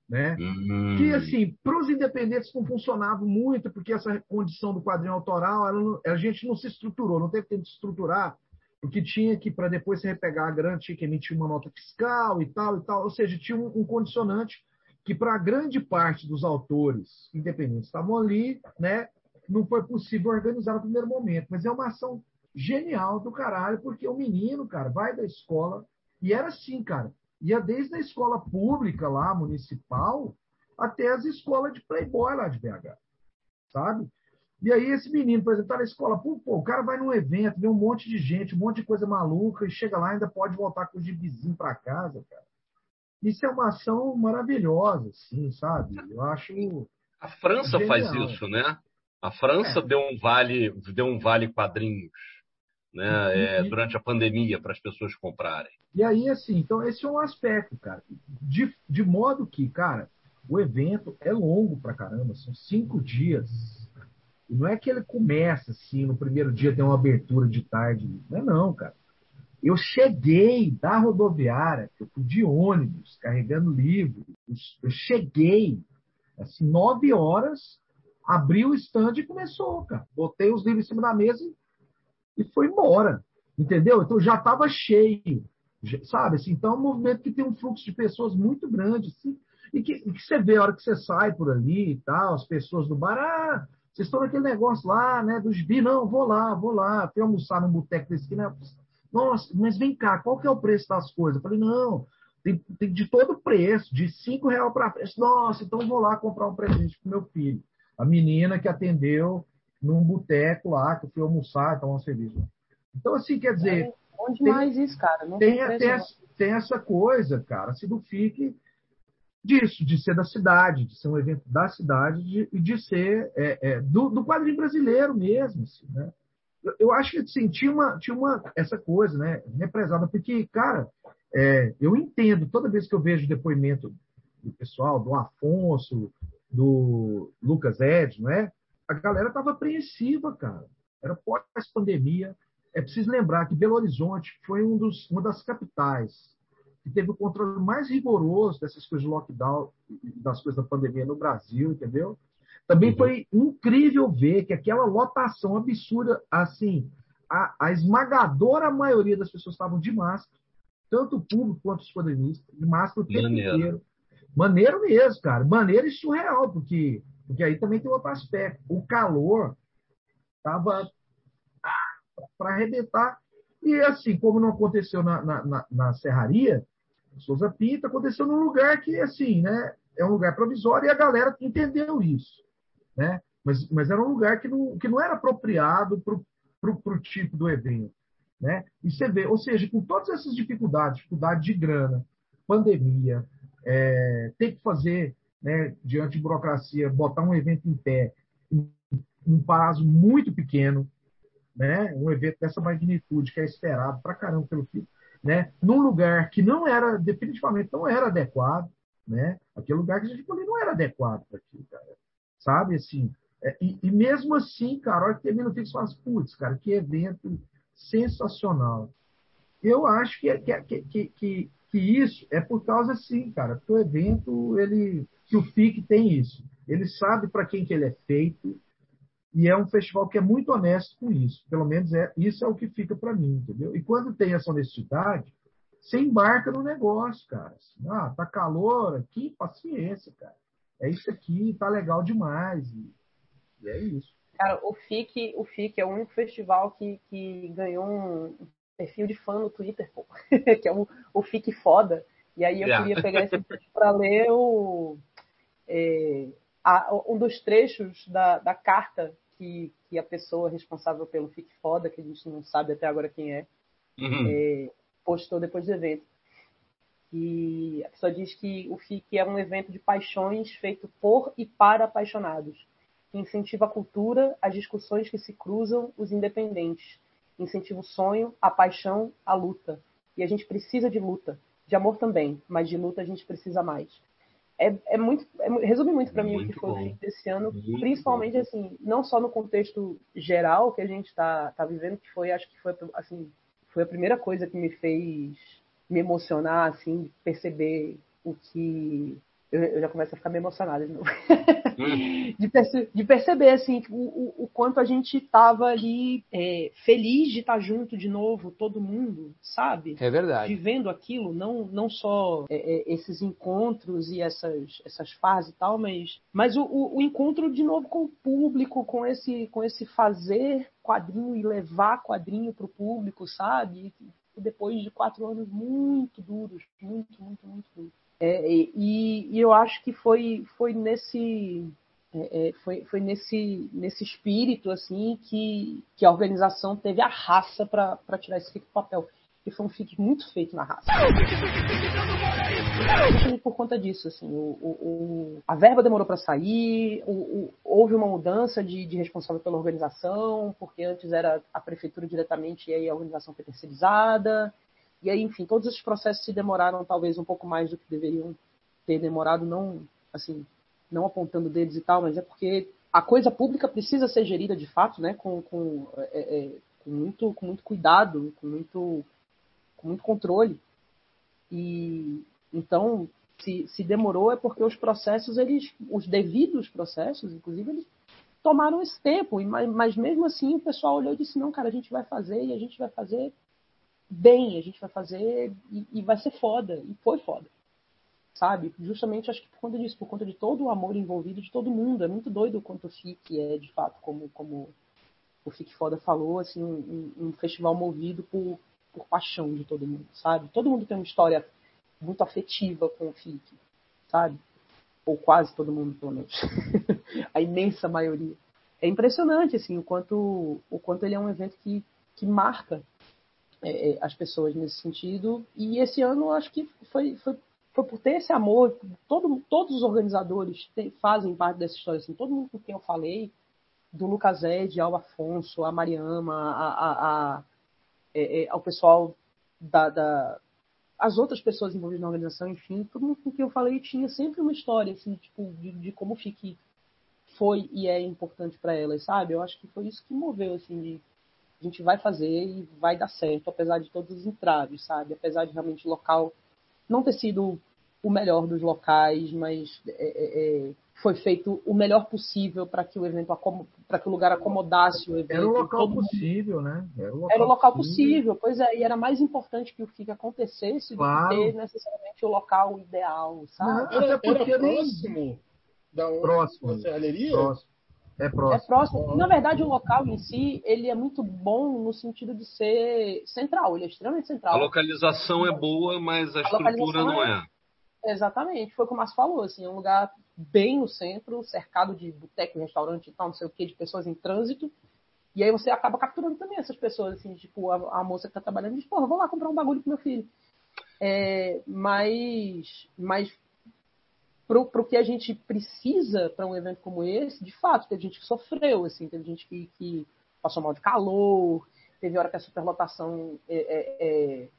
né? Uhum. Que assim, para os independentes não funcionava muito, porque essa condição do quadrinho autoral, ela, a gente não se estruturou, não teve tempo de estruturar porque tinha que, para depois se repegar a grana, tinha que emitir uma nota fiscal e tal e tal. Ou seja, tinha um, um condicionante que, para a grande parte dos autores independentes estavam ali, né, não foi possível organizar no primeiro momento. Mas é uma ação genial do caralho, porque o menino, cara, vai da escola, e era assim, cara, ia desde a escola pública lá, municipal, até as escolas de playboy lá de BH, sabe? E aí esse menino, por exemplo, tá na escola, pô, pô, o cara vai num evento, vê um monte de gente, um monte de coisa maluca, e chega lá e ainda pode voltar com o gibizinho para casa, cara. Isso é uma ação maravilhosa, assim, sabe? Eu acho. A França genial. faz isso, né? A França é. deu um vale, deu um vale quadrinhos, né? E, é, durante a pandemia para as pessoas comprarem. E aí, assim, então esse é um aspecto, cara. De, de modo que, cara, o evento é longo pra caramba, são cinco dias e não é que ele começa assim, no primeiro dia tem uma abertura de tarde. Não é não, cara. Eu cheguei da rodoviária, eu fui de ônibus, carregando livro. Eu cheguei, assim, nove horas, abri o stand e começou, cara. Botei os livros em cima da mesa e, foi embora. Entendeu? Então já estava cheio. Sabe? Assim, então é um movimento que tem um fluxo de pessoas muito grande. Assim, e que, que, você vê a hora que você sai por ali e tal, as pessoas do bar, ah, vocês estão naquele negócio lá, né, dos bi, não, vou lá, vou lá, fui almoçar num boteco desse aqui, né? Nossa, mas vem cá, qual que é o preço das coisas? Eu falei, não, tem, tem de todo preço, de cinco reais para frente. Nossa, então vou lá comprar um presente para meu filho. A menina que atendeu num boteco lá, que eu fui almoçar, então uma cerveja. Então, assim, quer dizer. É, onde tem, mais isso, cara? Não tem, tem, tem, tem, essa coisa, cara, se do FIC disso, de ser da cidade, de ser um evento da cidade e de, de, ser é, é, do, do, quadrinho brasileiro mesmo. Assim, né? eu, eu, acho que assim, tinha, uma, tinha uma, essa coisa né, represada, porque, cara, é, eu entendo, toda vez que eu vejo depoimento do pessoal, do Afonso, do Lucas Ed, não é? A galera estava apreensiva, cara. Era pós-pandemia. É preciso lembrar que Belo Horizonte foi um dos, uma das capitais que teve o controle mais rigoroso dessas coisas lockdown, das coisas da pandemia no Brasil, entendeu? Também uhum. foi incrível ver que aquela lotação absurda, assim, a, a, esmagadora maioria das pessoas estavam de máscara, tanto o público quanto os quadrinistas, de máscara o tempo Maneiro. inteiro. Maneiro mesmo, cara. Maneiro e surreal, porque, porque aí também tem outro aspecto. O calor estava para arrebentar. E assim, como não aconteceu na, na, na, serraria, Souza Pinto, aconteceu num lugar que, assim, né, é um lugar provisório e a galera entendeu isso, né? Mas, mas era um lugar que não, que não era apropriado para o tipo do evento, né? E você vê, ou seja, com todas essas dificuldades, dificuldade de grana, pandemia, é, ter que fazer, né, diante de burocracia, botar um evento em pé, um prazo muito pequeno, né? Um evento dessa magnitude que é esperado para caramba pelo filho, né? Num lugar que não era definitivamente não era adequado, né? Aquele lugar que a gente falou não era adequado para aquilo, cara. Sabe assim? É, e, e, mesmo assim, cara, olha que termina o fixo faz, putz, cara, que evento sensacional. Eu acho que, que, que, que, que isso é por causa, sim, cara, porque o evento, ele, que o FIC tem isso. Ele sabe para quem que ele é feito, e é um festival que é muito honesto com isso. Pelo menos é, isso é o que fica para mim, entendeu? E quando tem essa honestidade, você embarca no negócio, cara. Assim, ah, tá calor aqui, paciência, cara. É isso aqui, tá legal demais. E, e é isso. Cara, o FIC, o FIC é o único festival que, que ganhou um perfil de fã no Twitter, pô. [LAUGHS] que é o, o FIC foda. E aí eu yeah. queria pegar esse para ler o, é, a, um dos trechos da, da carta que, que a pessoa responsável pelo Fique Foda, que a gente não sabe até agora quem é, uhum. é postou depois do evento. E a pessoa diz que o FIC é um evento de paixões feito por e para apaixonados, que incentiva a cultura, as discussões que se cruzam, os independentes, incentiva o sonho, a paixão, a luta. E a gente precisa de luta, de amor também, mas de luta a gente precisa mais é, é muito é, resume muito para mim o que foi bom. o desse ano, muito principalmente bom. assim, não só no contexto geral que a gente está tá vivendo, que foi acho que foi assim, foi a primeira coisa que me fez me emocionar assim, perceber o que eu, eu já começo a ficar meio emocionada de novo. Hum. [LAUGHS] de, perce de, perceber assim o, o, o, quanto a gente estava ali é, feliz de estar tá junto de novo, todo mundo, sabe? É verdade. Vivendo aquilo, não, não só é, é, esses encontros e essas, essas fases e tal, mas, mas o, o, o, encontro de novo com o público, com esse, com esse fazer quadrinho e levar quadrinho para o público, sabe? E depois de quatro anos muito duros, muito, muito, muito duros. É, e, e, eu acho que foi, foi nesse é, é, foi, foi nesse, nesse espírito assim que, que a organização teve a raça para tirar esse FIC do papel. Que foi um FIC muito feito na raça. Por conta disso, assim, o, o, a verba demorou para sair, o, houve uma mudança de, de responsável pela organização, porque antes era a prefeitura diretamente e aí a organização foi terceirizada. E aí, enfim, todos esses processos se demoraram talvez um pouco mais do que deveriam ter demorado, não assim, não apontando deles e tal, mas é porque a coisa pública precisa ser gerida de fato, né, com, com, é, é, com muito, com muito cuidado, com muito, com muito controle. E então, se, se demorou é porque os processos, eles, os devidos processos, inclusive, eles tomaram esse tempo. Mas, mas mesmo assim, o pessoal olhou e disse: não, cara, a gente vai fazer e a gente vai fazer bem, a gente vai fazer e, e, vai ser foda. E foi foda. Sabe? Justamente acho que por conta disso, por conta de todo o amor envolvido de todo mundo. É muito doido o quanto o FIC é, de fato, como, como o FIC Foda falou, assim, um, um, festival movido por, por paixão de todo mundo, sabe? Todo mundo tem uma história muito afetiva com o FIC, sabe? Ou quase todo mundo, pelo menos. [LAUGHS] a imensa maioria. É impressionante, assim, o quanto, o quanto ele é um evento que, que marca é, é, as pessoas nesse sentido. E esse ano acho que foi, foi, foi por ter esse amor. Todo, todos os organizadores tem, fazem parte dessa história. Assim, todo mundo com quem eu falei, do Lucas Ed, ao Afonso, a Mariama, a, a, a é, é, ao pessoal da, da, as outras pessoas envolvidas na organização, enfim, todo mundo com quem eu falei tinha sempre uma história assim, tipo, de, de como fique foi e é importante para elas, sabe? Eu acho que foi isso que moveu assim de a gente vai fazer e vai dar certo, apesar de todos os entraves, sabe? Apesar de realmente o local não ter sido o melhor dos locais, mas é, é, é foi feito o melhor possível para que o evento para que o lugar acomodasse o evento. Era o local possível, né? Era o local, era o local possível. possível. pois é, e era mais importante que o que acontecesse claro. do que ter necessariamente o local ideal, sabe? Não, era, era próximo da próximo, da serralheria? Próximo. É próximo. É próximo. Na verdade, o local em si, ele é muito bom no sentido de ser central. Ele é extremamente central. A localização é boa, mas a, a estrutura não é. é. Exatamente. Foi o que o Márcio falou. Assim, é um lugar bem no centro, cercado de boteco, restaurante e tal, não sei o que, de pessoas em trânsito. E aí você acaba capturando também essas pessoas, assim, tipo, a, a moça que tá trabalhando diz, porra, vou lá comprar um bagulho pro meu filho. É, mas, mas pro, pro que a gente precisa para um evento como esse, de fato, teve gente que sofreu, assim, teve gente que, que passou mal de calor, teve hora que a superlotação é, é, é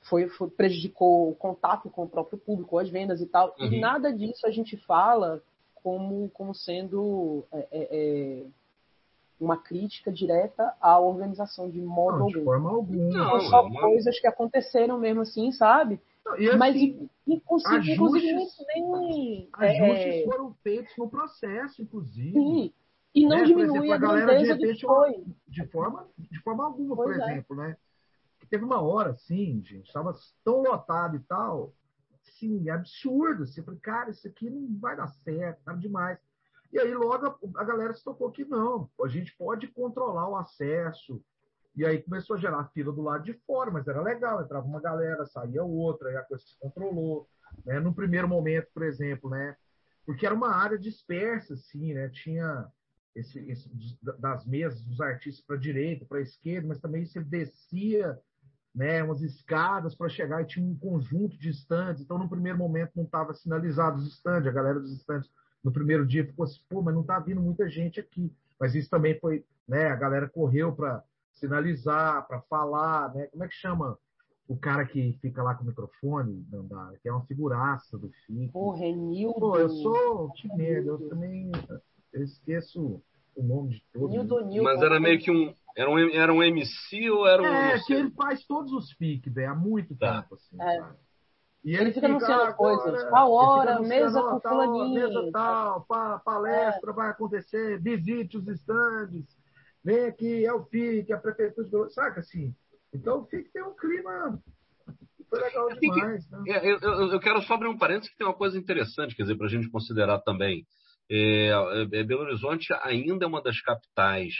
foi, foi, prejudicou o contato com o próprio público, as vendas e tal. Uhum. E nada disso a gente fala como, como sendo é, é, é uma crítica direta à organização de modo não, algum. De forma alguma. Não, só não, coisas que aconteceram mesmo assim, sabe? Assim, Mas inclusive, inclusive nem. Ajustes é... foram feitos no processo, inclusive. Sim. E não né? diminui exemplo, a, a galera de repente, foi. de forma de forma alguma, pois por é. exemplo, né? Teve uma hora assim, gente, estava tão lotado e tal, assim, absurdo. Você falou, cara, isso aqui não vai dar certo, tá demais. E aí logo a, a galera se tocou que não, a gente pode controlar o acesso. E aí começou a gerar fila do lado de fora, mas era legal, entrava uma galera, saía outra, aí a coisa se controlou. Né? No primeiro momento, por exemplo, né? Porque era uma área dispersa, assim, né? Tinha esse, esse das mesas dos artistas para direita, para esquerda, mas também você descia né, umas escadas para chegar e tinha um conjunto de estandes. Então, no primeiro momento, não estava sinalizado os estandes, a galera dos estandes no primeiro dia ficou assim, pô, mas não está vindo muita gente aqui. Mas isso também foi, né? A galera correu para sinalizar, para falar, né? Como é que chama o cara que fica lá com o microfone, Dandara, que é uma figuraça do FIC? O Renildo. Pô, eu sou merda, eu também eu esqueço o nome de todos. Nildo, Nildo, mas era meio que um era um, era um MC ou era um. É, que ele faz todos os FIC, velho, há muito tá. tempo, assim. É. E ele, ele fica anunciando coisas. Qual hora, mesa com fulaninho. Mesa tal, pa, palestra é. vai acontecer, visite os estandes, vem aqui, é o FIC, a prefeitura de saca assim? Então o FIC tem um clima foi legal demais. Né? É, eu, eu, eu, quero só abrir um parênteses que tem uma coisa interessante, quer dizer, para a gente considerar também. É, é, Belo Horizonte ainda é uma das capitais,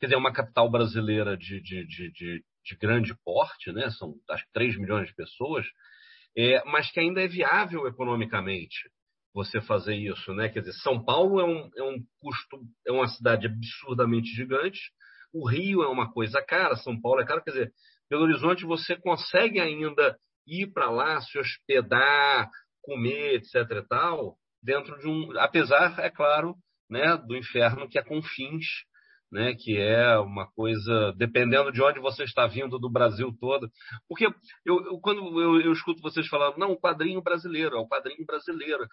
quer dizer, é uma capital brasileira de, de, de, de, de grande porte, né? São acho que 3 milhões de pessoas, é, mas que ainda é viável economicamente você fazer isso, né? Quer dizer, São Paulo é um, é um custo, é uma cidade absurdamente gigante, o Rio é uma coisa cara, São Paulo é caro, quer dizer, Belo Horizonte você consegue ainda ir para lá, se hospedar, comer, etc e tal, dentro de um, apesar, é claro, né, do inferno que é Confins, né, que é uma coisa, dependendo de onde você está vindo do Brasil todo. Porque eu, eu quando eu, eu, escuto vocês falando, não, o quadrinho brasileiro, é o quadrinho brasileiro.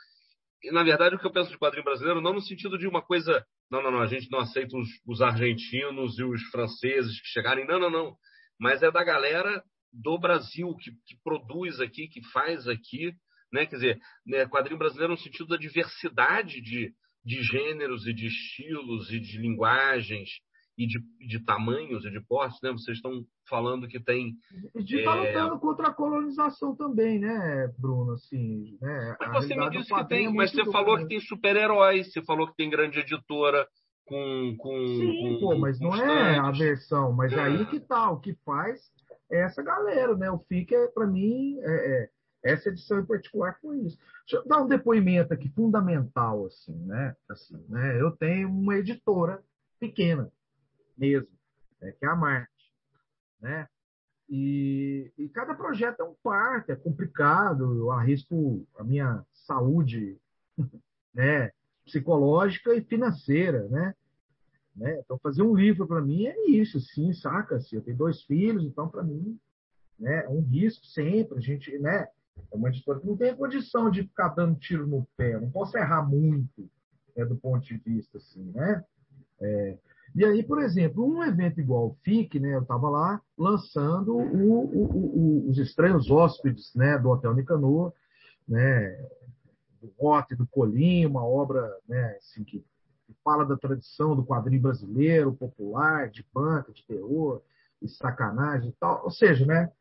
Na verdade, o que eu penso de quadrinho brasileiro, não no sentido de uma coisa, não, não, não, a gente não aceita os, os argentinos e os franceses que chegarem, não, não, não. Mas é da galera do Brasil que, que produz aqui, que faz aqui, né? Quer dizer, né, quadrinho brasileiro no sentido da diversidade de, de gêneros e de estilos e de linguagens e de, de tamanhos e de portes, né? Vocês estão falando que tem. E de estar tá é... lutando contra a colonização também, né, Bruno? Assim, né? Mas você me disse que tem, é mas você falou que tem super-heróis, você falou que tem grande editora com. com Sim, com, pô, mas não é a versão, mas é. aí que tá, o que faz é essa galera, né? O FIC, é, para mim, é, é essa edição em particular foi isso. Deixa eu dar um depoimento aqui fundamental, assim, né? Assim, né? Eu tenho uma editora pequena mesmo, né? que é a Marte, né? E, e, cada projeto é um parto, é complicado, eu arrisco a minha saúde [LAUGHS] né, psicológica e financeira, né? né? Então, fazer um livro para mim é isso, sim, saca? Assim, eu tenho dois filhos, então, para mim, né, é um risco sempre. A gente, né? É uma editora que não tem condição de ficar dando tiro no pé, não posso errar muito né, do ponto de vista assim, né? É, e aí, por exemplo, um evento igual o FIC, né, eu estava lá lançando o, o, o, os estranhos hóspedes né, do Hotel Nicanor, né, do Rote, do Colim, uma obra né, assim, que fala da tradição do quadrinho brasileiro, popular, de banca, de terror, de sacanagem e tal. Ou seja, né,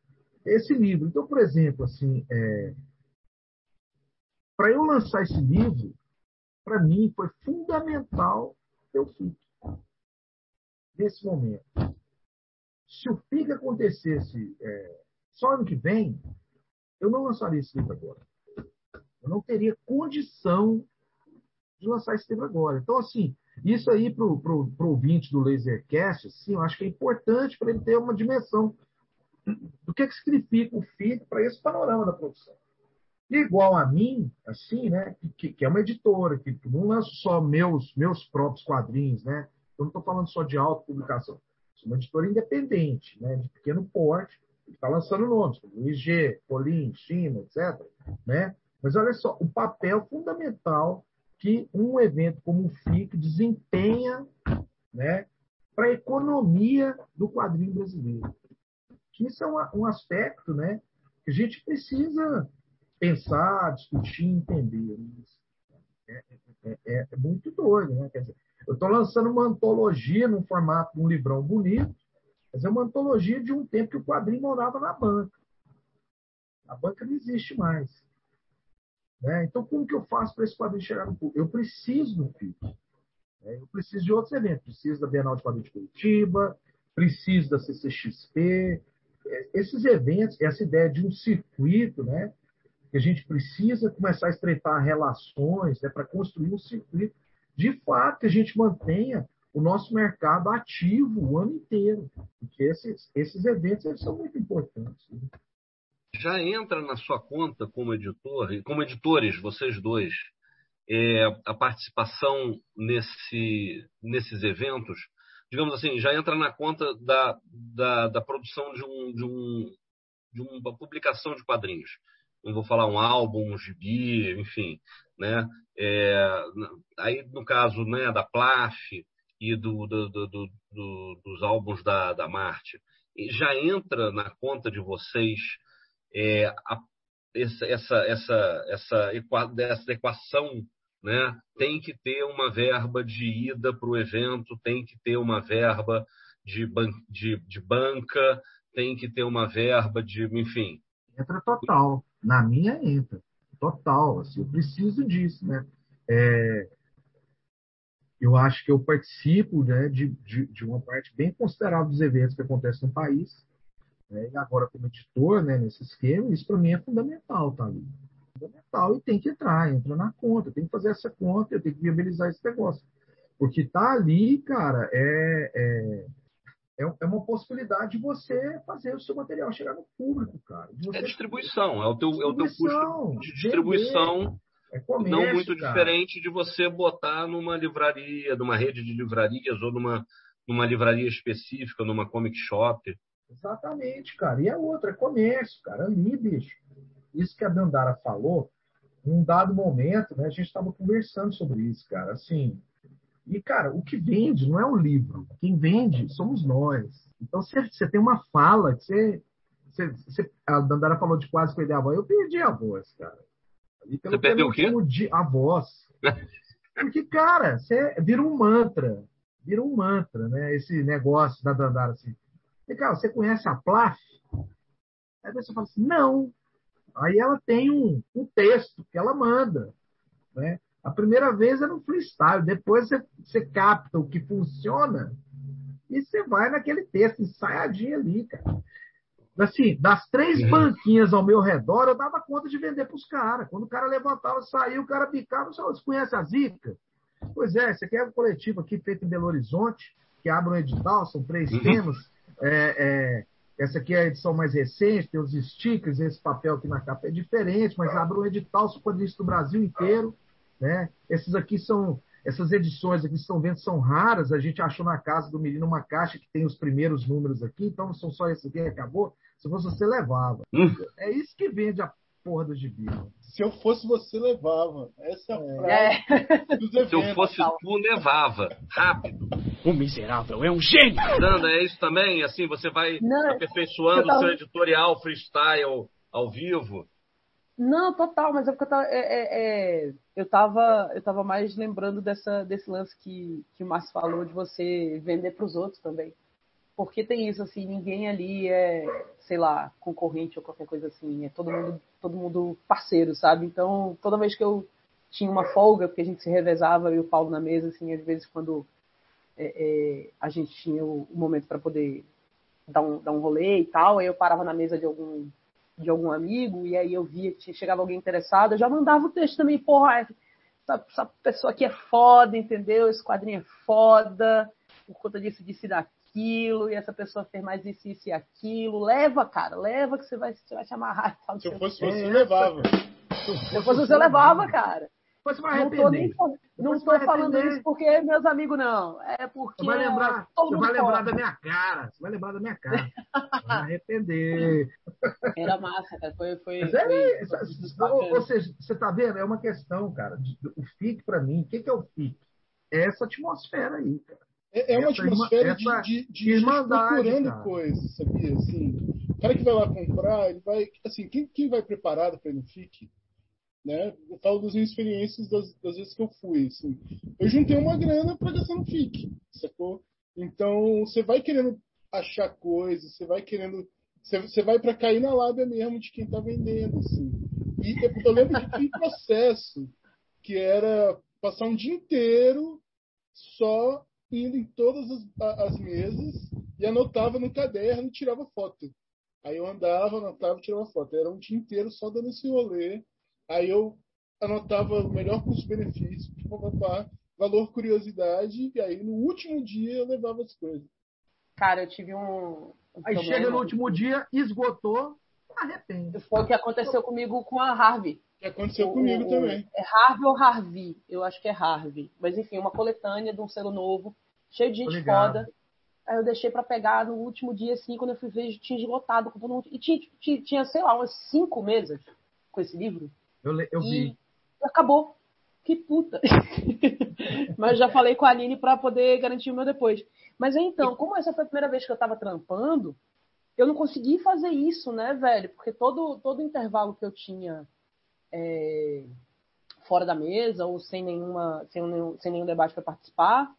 esse livro. Então, por exemplo, assim, é, para eu lançar esse livro, para mim foi fundamental ter o Nesse momento. Se o FIC acontecesse é, só ano que vem, eu não lançaria esse livro agora. Eu não teria condição de lançar esse livro agora. Então, assim, isso aí para o ouvinte do Lasercast, assim, eu acho que é importante para ele ter uma dimensão do que, é que significa o FIC para esse panorama da produção. igual a mim, assim, né, que, que é uma editora, que não lanço só meus, meus próprios quadrinhos, né? Eu não estou falando só de autopublicação. Sou uma editora independente, né, de pequeno porte, que está lançando nomes, como IG, Polim, China, etc. Né? Mas olha só, o papel fundamental que um evento como o FIC desempenha né, para a economia do quadrinho brasileiro. Isso é um, um aspecto né, que a gente precisa pensar, discutir, entender. É, é, é, é muito doido. Né? Quer dizer, eu estou lançando uma antologia no formato de um livrão bonito, mas é uma antologia de um tempo que o quadrinho morava na banca. A banca não existe mais. Né? Então, como que eu faço para esse quadrinho chegar no público? Eu preciso do FIC. Né? Eu preciso de outros eventos. Preciso da Bienal de Quadrinhos de Curitiba, preciso da CCXP. Esses eventos, essa ideia de um circuito, né? que a gente precisa começar a estreitar relações né? para construir um circuito de fato que a gente mantenha o nosso mercado ativo o ano inteiro. Porque esses, esses eventos são muito importantes. Né? já entra na sua conta como editor, como editores, vocês dois, é, a participação nesse, nesses eventos, digamos assim, já entra na conta da, da, da produção de, um, de, um, de uma publicação de quadrinhos. Não vou falar um álbum, um gibi, enfim, né? É, aí no caso né, da Plaf e do, do, do, do dos álbuns da, da Marte, já entra na conta de vocês é, a, essa, essa, essa, essa, essa equação né, tem que ter uma verba de ida para o evento, tem que ter uma verba de, ban de, de banca, tem que ter uma verba de, enfim. Entra total. Na minha entra. Total. Assim, eu preciso disso, né? É, eu acho que eu participo né, de, de, de, uma parte bem considerável dos eventos que acontecem no país. Né? E agora, como editor, né, nesse esquema, isso para mim é fundamental, tá ali. Fundamental e tem que entrar, entra na conta, tem que fazer essa conta, eu tenho que viabilizar esse negócio. Porque tá ali, cara, é, é, é, é uma possibilidade de você fazer o seu material chegar no público, cara. é distribuição, é o teu, é o teu custo de distribuição. É comércio, não muito cara. diferente de você botar numa livraria, numa rede de livrarias ou numa, numa livraria específica, numa comic shop. Exatamente, cara. E a outra, é comércio, cara. Ali, bicho. Isso que a Dandara falou, num dado momento, né, a gente estava conversando sobre isso, cara. Assim, e, cara, o que vende não é o livro. Quem vende somos nós. Então, você, tem uma fala que você, você, A Dandara falou de quase perder a voz. Eu perdi a voz, cara. Você perdeu o quê? De, a voz. [LAUGHS] Porque, cara, você vira um mantra. Vira um mantra, né? Esse negócio da Dandara, assim. Legal, você conhece a Plaf? Aí você fala assim, não. Aí ela tem um, um texto que ela manda. Né? A primeira vez é no freestyle, depois você, você capta o que funciona e você vai naquele texto ensaiadinho ali, cara. Assim, das três banquinhas ao meu redor, eu dava conta de vender para os caras. Quando o cara levantava, saía, o cara bicava. Você conhece a Zica? Pois é, esse aqui é um coletivo aqui feito em Belo Horizonte, que abre um edital, são três uhum. temas. É, é, essa aqui é a edição mais recente, tem os stickers, esse papel aqui na capa é diferente, mas abre um edital isso do Brasil inteiro. Né? Esses aqui são, essas edições aqui estão vendo são raras. A gente achou na casa do menino uma caixa que tem os primeiros números aqui, então são só esses aqui acabou. Se fosse você, levava. Hum. É isso que vende a porra do gibi. Se eu fosse você, levava. Essa é a é. frase é. Se eu fosse tu, levava. Rápido. O miserável é um gênio! Nanda, é isso também? Assim, você vai Não, aperfeiçoando o seu editorial freestyle ao vivo? Não, total, mas é porque eu tava, é, é, é, eu tava, eu tava mais lembrando dessa, desse lance que, que o Márcio falou de você vender para os outros também. Porque tem isso, assim, ninguém ali é, sei lá, concorrente ou qualquer coisa assim. É todo mundo, todo mundo parceiro, sabe? Então, toda vez que eu tinha uma folga, porque a gente se revezava, e o Paulo na mesa, assim, às vezes quando é, é, a gente tinha o, o momento para poder dar um, dar um rolê e tal, aí eu parava na mesa de algum, de algum amigo, e aí eu via que chegava alguém interessado, eu já mandava o texto também, porra, essa, essa pessoa aqui é foda, entendeu? Esse quadrinho é foda, por conta disso, disso e daquilo, e essa pessoa fez mais isso, isso e aquilo. Leva, cara, leva que você vai, você vai te amarrar. Se eu fosse você, eu levava. Se eu fosse você, eu levava, cara. Você vai arrepender. não vai falando isso porque meus amigos não. É porque Você vai lembrar, todo você vai lembrar da minha cara. Você vai lembrar da minha cara. Vai arrepender. Era massa, cara. Foi, foi, Mas é, foi- essa- foi ou, ou seja, você tá vendo? É uma questão, cara. de- o FIC, para mim, o que, que é o FIC? É essa atmosfera aí, cara. É, é uma Essa atmosfera essa de, de, de procurando coisas, sabia? Assim, o cara que vai lá comprar, ele vai. Assim, quem, quem vai preparado para ir no FIC, né? Falo das minhas experiências das, das vezes que eu fui. Assim, eu juntei uma grana para gastar no FIC, sacou? Então, você vai querendo achar coisas, você vai querendo. Você, vai para cair na lábia mesmo de quem tá vendendo, assim. E eu, eu lembro que tinha um processo que era passar um dia inteiro só indo em todas as, as mesas e anotava no caderno e tirava foto. Aí eu andava, anotava e tirava foto. Era um dia inteiro só dando esse rolê. Aí eu anotava o melhor custo-benefício, papapá, valor curiosidade, e aí no último dia eu levava as coisas. Cara, eu tive um. um Aí problema. chega no último dia, esgotou, arrepende. Foi o que aconteceu comigo com a Harvey. Que aconteceu O- comigo o- também. É Harvey ou Harvey? Eu acho que é Harvey. Mas enfim, uma coletânea de um selo novo, cheio de gente ligado. foda. Aí eu deixei pra pegar no último dia, assim, quando eu fui ver, tinha esgotado com todo mundo. E tinha, tinha, tinha, sei lá, umas cinco mesas com esse livro. Eu, eu e vi. acabou. Que puta. [LAUGHS] Mas já falei com a Aline pra poder garantir o meu depois. Mas então, como essa foi a primeira vez que eu tava trampando, eu não consegui fazer isso, né, velho? Porque todo, todo intervalo que eu tinha é, fora da mesa ou sem, nenhuma, sem, nenhum, sem nenhum debate para participar,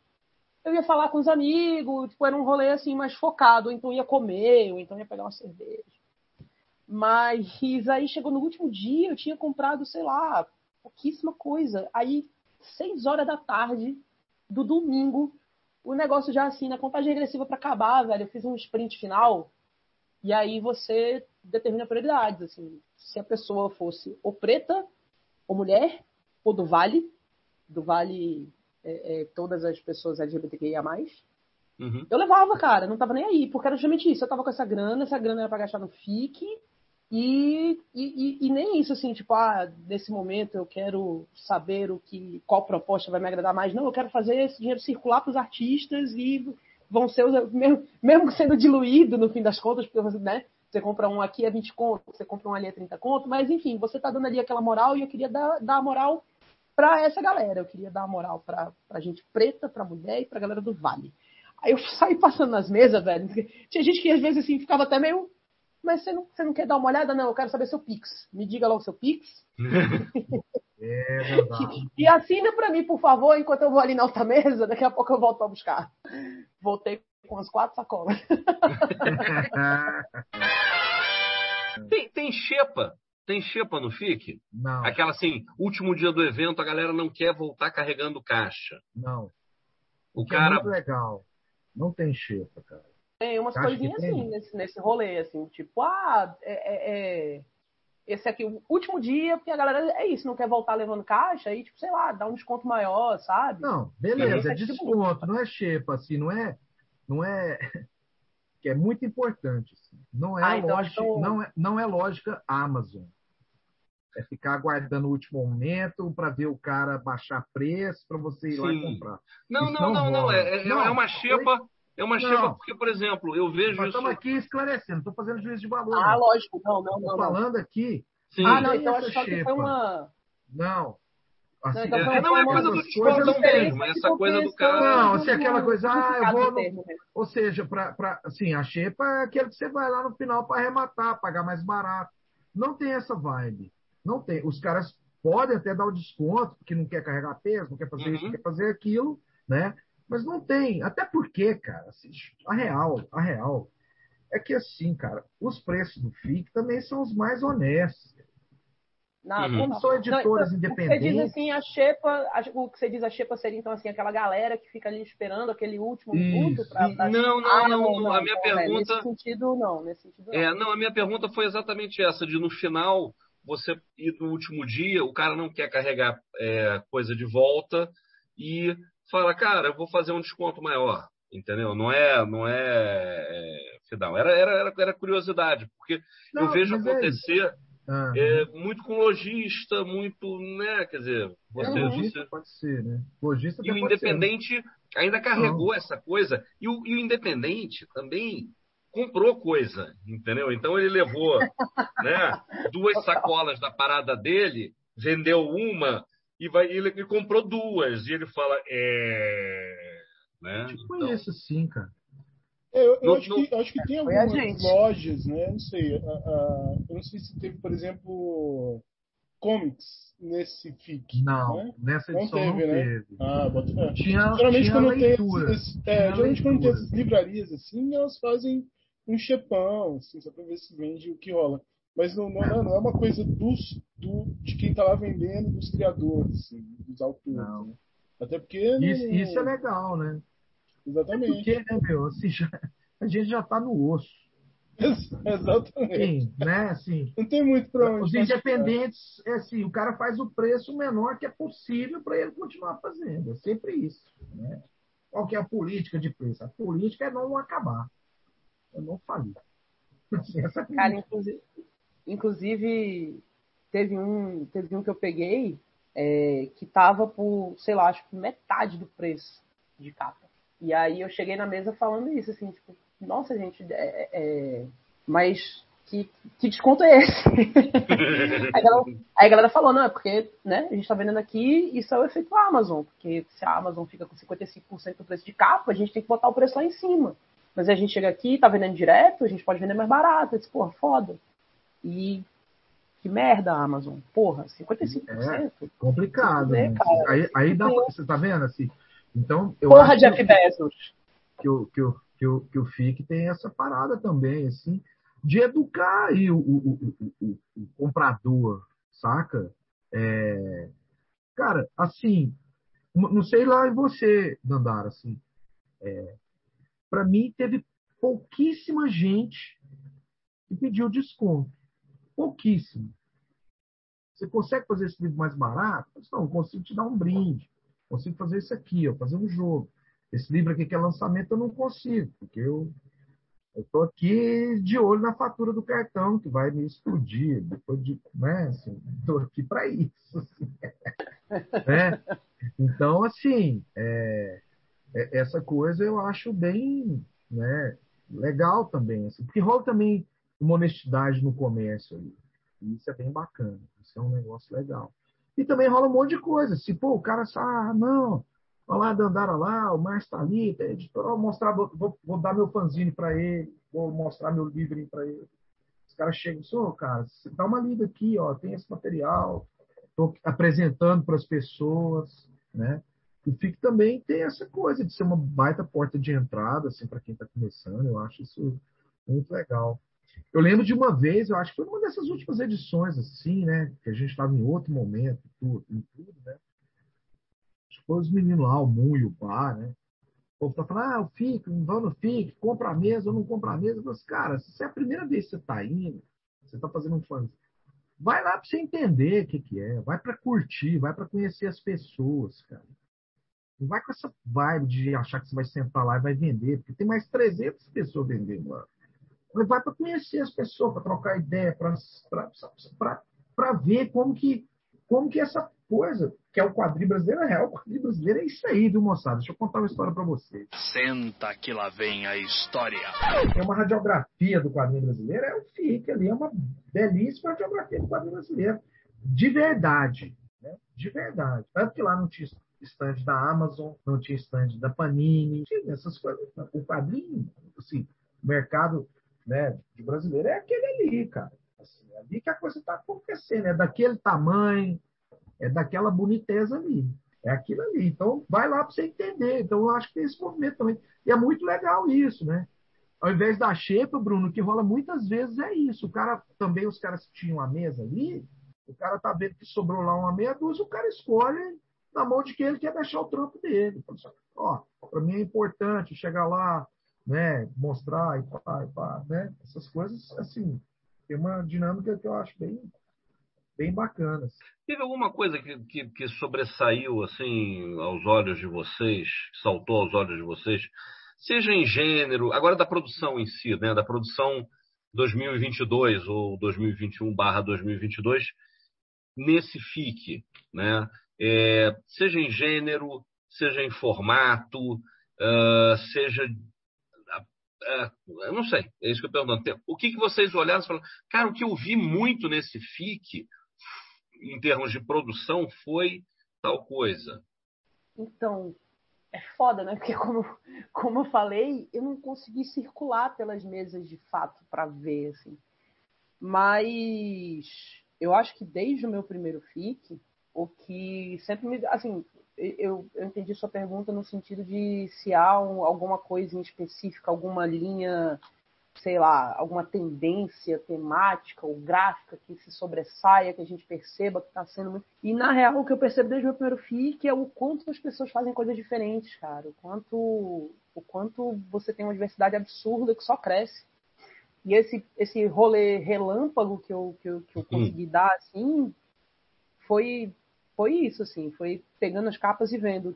eu ia falar com os amigos, tipo, era um rolê assim mais focado, ou então ia comer, ou então ia pegar uma cerveja. Mas aí chegou no último dia, eu tinha comprado, sei lá, pouquíssima coisa. Aí, seis horas da tarde do domingo, o negócio já assim, na contagem regressiva para acabar, velho. Eu fiz um sprint final. E aí você determina prioridades, assim. Se a pessoa fosse ou preta, ou mulher, ou do Vale, do Vale é, é, todas as pessoas LGBTQIA+, Uhum. eu levava, cara, não tava nem aí, porque era justamente isso. Eu tava com essa grana, essa grana era pra gastar no FIC, e, e, e- nem isso, assim, tipo, ah, nesse momento eu quero saber o que, qual proposta vai me agradar mais. Não, eu quero fazer esse dinheiro circular pros artistas e vão ser, os, mesmo, mesmo sendo diluído no fim das contas, porque você, né, você compra um aqui é 20 conto, você compra um ali é 30 conto, mas enfim, você tá dando ali aquela moral e eu queria dar, a moral pra essa galera. Eu queria dar a moral pra, pra gente preta, pra mulher e pra galera do Vale. Aí eu saí passando nas mesas, velho. Tinha gente que às vezes assim ficava até meio. Mas você não, você não quer dar uma olhada? Não, eu quero saber seu Pix. Me diga logo seu Pix. [LAUGHS] É verdade. E assina pra mim, por favor, enquanto eu vou ali na outra mesa. Daqui a pouco eu volto pra buscar. Voltei com as quatro sacolas. [LAUGHS] Tem, tem xepa. Tem xepa no FIC? não, Aquela assim, último dia do evento, a galera não quer voltar carregando caixa. não. O Que é cara. muito legal. Não tem xepa, cara. Tem umas Acho coisinhas tem. assim nesse, nesse rolê, assim, tipo, ah, é, é- é- esse aqui, o último dia, porque a galera é isso, não quer voltar levando caixa, aí, tipo, sei lá, dá um desconto maior, sabe? Não, beleza, é é tipo- desconto, não é xepa, assim, não é. Não é. [LAUGHS] Que é muito importante. assim. Não é Ah, então lógica, eu- não é, não é lógica Amazon. É ficar aguardando o último momento para ver o cara baixar preço para você ir lá e Sim. comprar. Não, não, não não, não. rola. É, é- Não, é uma xepa. É uma xepa porque, por exemplo, eu vejo Nós isso. estamos aqui esclarecendo, estou fazendo juízo de valor. Ah, não. lógico, não, não, Estou não. falando aqui. Sim. Ah, não, então acho que foi uma. Não. Assim, Não, então É, é, não, é coisa do essas desconto coisas- mesmo. Essa coisa do cara. Não, se é aquela coisa, ah, eu vou no- mesmo. Ou seja, pra, pra, assim, a xepa é aquele que você vai lá no final para arrematar, pagar mais barato. Não tem essa vibe. Não tem. Os caras podem até dar o desconto, porque não quer carregar peso, não quer fazer isso, Uhum. não quer fazer aquilo, né? Mas não tem. Até porque, cara, assim, a real, a real é que assim, cara, os preços do FIC também são os mais honestos. Na, Uhum. como- São editoras não, então, que você independentes. diz assim, a Xepa, a- o que você diz a Xepa seria então assim, aquela galera que fica ali esperando aquele último minuto para Não, não, não, não. A minha pergunta- Nesse sentido, não. Nesse sentido, não. É, não, a minha pergunta foi exatamente essa, de no final você ir no último dia, o cara não quer carregar é, coisa de volta e fala, cara, eu vou fazer um desconto maior, entendeu? Não é, não é, é final. Era, era, era, curiosidade, porque eu Não, vejo mas é acontecer Ah, é, muito com lojista, muito, né? Quer dizer, você, é, lojista você- pode ser, né? Lojista e o pode ser, né? Independente ainda carregou essa coisa. E o, e o Independente também comprou coisa, entendeu? Então ele levou né, duas [LAUGHS] sacolas da parada dele, vendeu uma e vai, ele, ele comprou duas. E ele fala, é. Né? Tipo Então, isso, sim, cara. É, Eu, eu No- acho, no- que, acho que tem algumas lojas, né? Não sei. a- a- eu não sei se teve, por exemplo, comics nesse FIC. Não, né? nessa Não edição não teve, né? teve. Ah, bota fé. Tinha, Geralmente tinha quando leitura. tem esses, é, geralmente quando tem leitura. essas livrarias assim, elas fazem um chepão, assim, só pra ver se vende o que rola. Mas não, não, não é uma coisa dos, do, de quem tá lá vendendo, dos criadores, assim, dos autores. Não. né? Até porque. não- Isso, isso é legal, né? Exatamente. Porque, né, meu, assim, já- a gente já tá no osso. Exatamente. Sim, né? Assim, Não tem muito pra onde. os independentes, é assim, o cara faz o preço menor que é possível para ele continuar fazendo. É sempre isso. Né? Qual que é a política de preço? A política é não acabar. É não falir. Assim, essa é Cara, política. inclusive, inclusive teve um, teve um que eu peguei é, que tava por, sei lá, acho que metade do preço de capa. E aí eu cheguei na mesa falando isso, assim, tipo, nossa, gente, é, é, mas que, que desconto é esse? [LAUGHS] aí, a galera, aí a galera falou, não, é porque né, a gente tá vendendo aqui, isso é o efeito Amazon, porque se a Amazon fica com 55% do preço de capa, a gente tem que botar o preço lá em cima. Mas a gente chega aqui, tá vendendo direto, a gente pode vender mais barato. Eu disse, porra, foda. E que merda, Amazon. Porra, 55%. complicado. É, né? Aí, aí dá pra, você tá vendo assim? Então, eu Porra, Jeff que, Bezos. que, o, que, o, que, o, que o FIC tem essa parada também, assim, de educar aí o, o, o, o, comprador, saca? É, cara, assim, não sei lá em você, Dandara, assim, é, para mim teve pouquíssima gente que pediu desconto. Pouquíssimo. Você consegue fazer esse livro mais barato? Não, consigo te dar um brinde. Consigo fazer isso aqui, ó, fazer um jogo. Esse livro aqui que é lançamento eu não consigo, porque eu tô aqui de olho na fatura do cartão que vai me explodir. Depois de, né, assim, [LAUGHS] tô aqui para isso. assim. [LAUGHS] né? Então, assim, é, é- essa coisa eu acho bem né, legal também. Assim, porque rola também uma honestidade no comércio ali. Isso é bem bacana. Isso é um negócio legal. E também rola um monte de coisa. Se, pô, o cara fala, ah, não, olha lá, Dandara lá, o Márcio tá ali, tá editor, mostrar, vou, vou- dar meu fanzine para ele, vou mostrar meu livrinho para ele. Os caras chegam e ô, cara, dá uma lida aqui, ó, tem esse material, estou apresentando para as pessoas, né? O FIC também tem essa coisa de ser uma baita porta de entrada, assim, para quem está começando. Eu acho isso muito legal. Eu lembro de uma vez, eu acho que foi uma dessas últimas edições, assim, né? Que a gente estava em outro momento, tudo, em tudo, né? Foi os meninos lá, o Mu e o Bar, né? O povo tá falando, ah, o FIC, vão no FIC, compra a mesa ou não compra a mesa. Eu falo assim, cara, se é a primeira vez que você está indo, você está fazendo um fã, vai lá para você entender o que, que é, vai para curtir, vai para conhecer as pessoas, cara. Não vai com essa vibe de achar que você vai sentar lá e vai vender, porque tem mais 300 pessoas vendendo lá. Vai para conhecer as pessoas, para trocar ideia, para ver como que, como que essa coisa, que é o quadrinho brasileiro, é real. O quadrinho brasileiro é isso aí, viu, moçada? Deixa eu contar uma história para vocês. Senta que lá vem a história. Tem uma radiografia do quadrinho brasileiro, é o FIC ali, é uma belíssima radiografia do quadrinho brasileiro. De verdade. Né? De verdade. Tanto que lá não tinha stand da Amazon, não tinha stand da Panini, tinha essas coisas. O quadrinho, assim, o mercado né, de brasileiro é aquele ali, cara. Assim, é ali que a coisa está acontecendo, é daquele tamanho, é daquela boniteza ali. É aquilo ali. Então, vai lá para você entender. Então, eu acho que tem esse movimento também. E é muito legal isso, né? Ao invés da xepa, Bruno, que rola muitas vezes é isso. O cara, também os caras tinham a mesa ali, O cara tá vendo que sobrou lá uma meia dúzia, o cara escolhe na mão de quem ele quer deixar o trampo dele. Assim, ó, para mim é importante chegar lá, né, mostrar e pá, e pá, né? Essas coisas, assim, tem uma dinâmica que eu acho bem, bem bacana. Teve alguma coisa que, que, que sobressaiu, assim, aos olhos de vocês, saltou aos olhos de vocês, seja em gênero, agora da produção em si, né, da produção 2022 ou 2021 barra 2022, nesse FIC, né? É, seja em gênero, seja em formato, uh, seja. Uh, eu não sei, é isso que eu pergunto. O que, que vocês olharam e falaram, cara, o que eu vi muito nesse FIC, em termos de produção, foi tal coisa? Então, é foda, né? Porque, como, como eu falei, eu não consegui circular pelas mesas de fato para ver, assim. Mas eu acho que desde o meu primeiro FIC, o que sempre me. Assim, eu, eu entendi sua pergunta no sentido de se há um, alguma coisa em específica, alguma linha sei lá, alguma tendência temática ou gráfica que se sobressaia, que a gente perceba que está sendo muito. E na real, o que eu percebo desde o meu primeiro FIC é o quanto as pessoas fazem coisas diferentes, cara. O quanto, o quanto você tem uma diversidade absurda que só cresce. E esse, esse rolê relâmpago que eu, que eu, que eu consegui hum. dar, assim, foi foi isso, assim, foi pegando as capas e vendo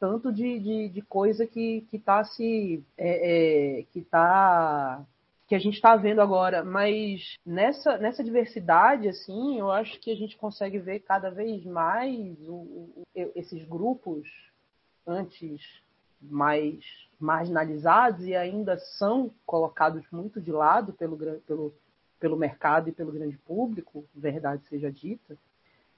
tanto de, de, de coisa que, que tá se. É, é, que tá. que a gente está vendo agora. Mas nessa, nessa diversidade, assim, eu acho que a gente consegue ver cada vez mais o, o, esses grupos antes mais marginalizados e ainda são colocados muito de lado pelo, pelo, pelo mercado e pelo grande público, verdade seja dita,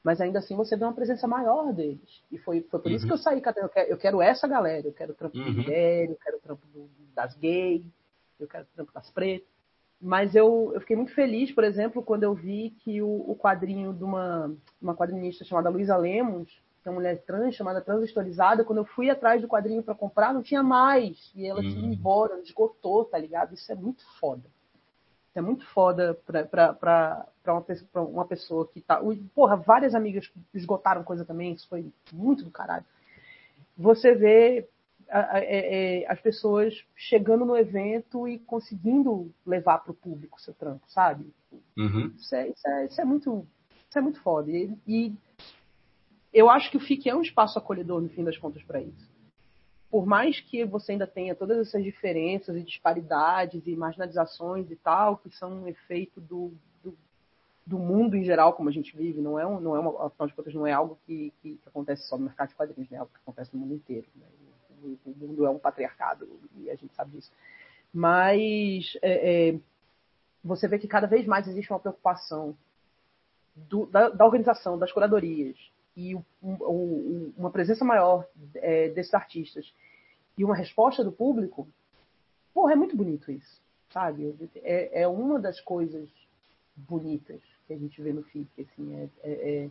mas ainda assim você vê uma presença maior deles. E foi, foi por uhum. isso que eu saí, eu quero, eu quero essa galera, eu quero o trampo uhum. do mulher, eu quero o trampo do, das gays, eu quero o trampo das pretas. Mas eu, eu fiquei muito feliz, por exemplo, quando eu vi que o, o quadrinho de uma, uma quadrinista chamada Luísa Lemos, que é uma mulher trans, chamada Transhistorizada, quando eu fui atrás do quadrinho para comprar, não tinha mais. E ela uhum. tinha ido embora, esgotou, tá ligado? Isso é muito foda é muito foda para uma, uma pessoa que tá. Porra, várias amigas esgotaram coisa também, isso foi muito do caralho. Você vê a, a, é, é, as pessoas chegando no evento e conseguindo levar para o público seu trampo, sabe? Uhum. Isso, é, isso, é, isso, é, muito, isso é muito foda. E, e eu acho que o FIC é um espaço acolhedor, no fim das contas, para isso por mais que você ainda tenha todas essas diferenças e disparidades e marginalizações e tal, que são um efeito do, do, do mundo em geral, como a gente vive, não é, um, não é uma, afinal de contas, não é algo que, que, que acontece só no mercado de quadrinhos, né? é algo que acontece no mundo inteiro. Né? O, o, mundo é um patriarcado e a gente sabe disso. Mas é, é, você vê que cada vez mais existe uma preocupação do, da, da organização, das curadorias, e o, o, uma presença maior é, desses artistas e uma resposta do público, porra, é muito bonito isso, sabe? É, é uma das coisas bonitas que a gente vê no FIC, assim, é, é, é,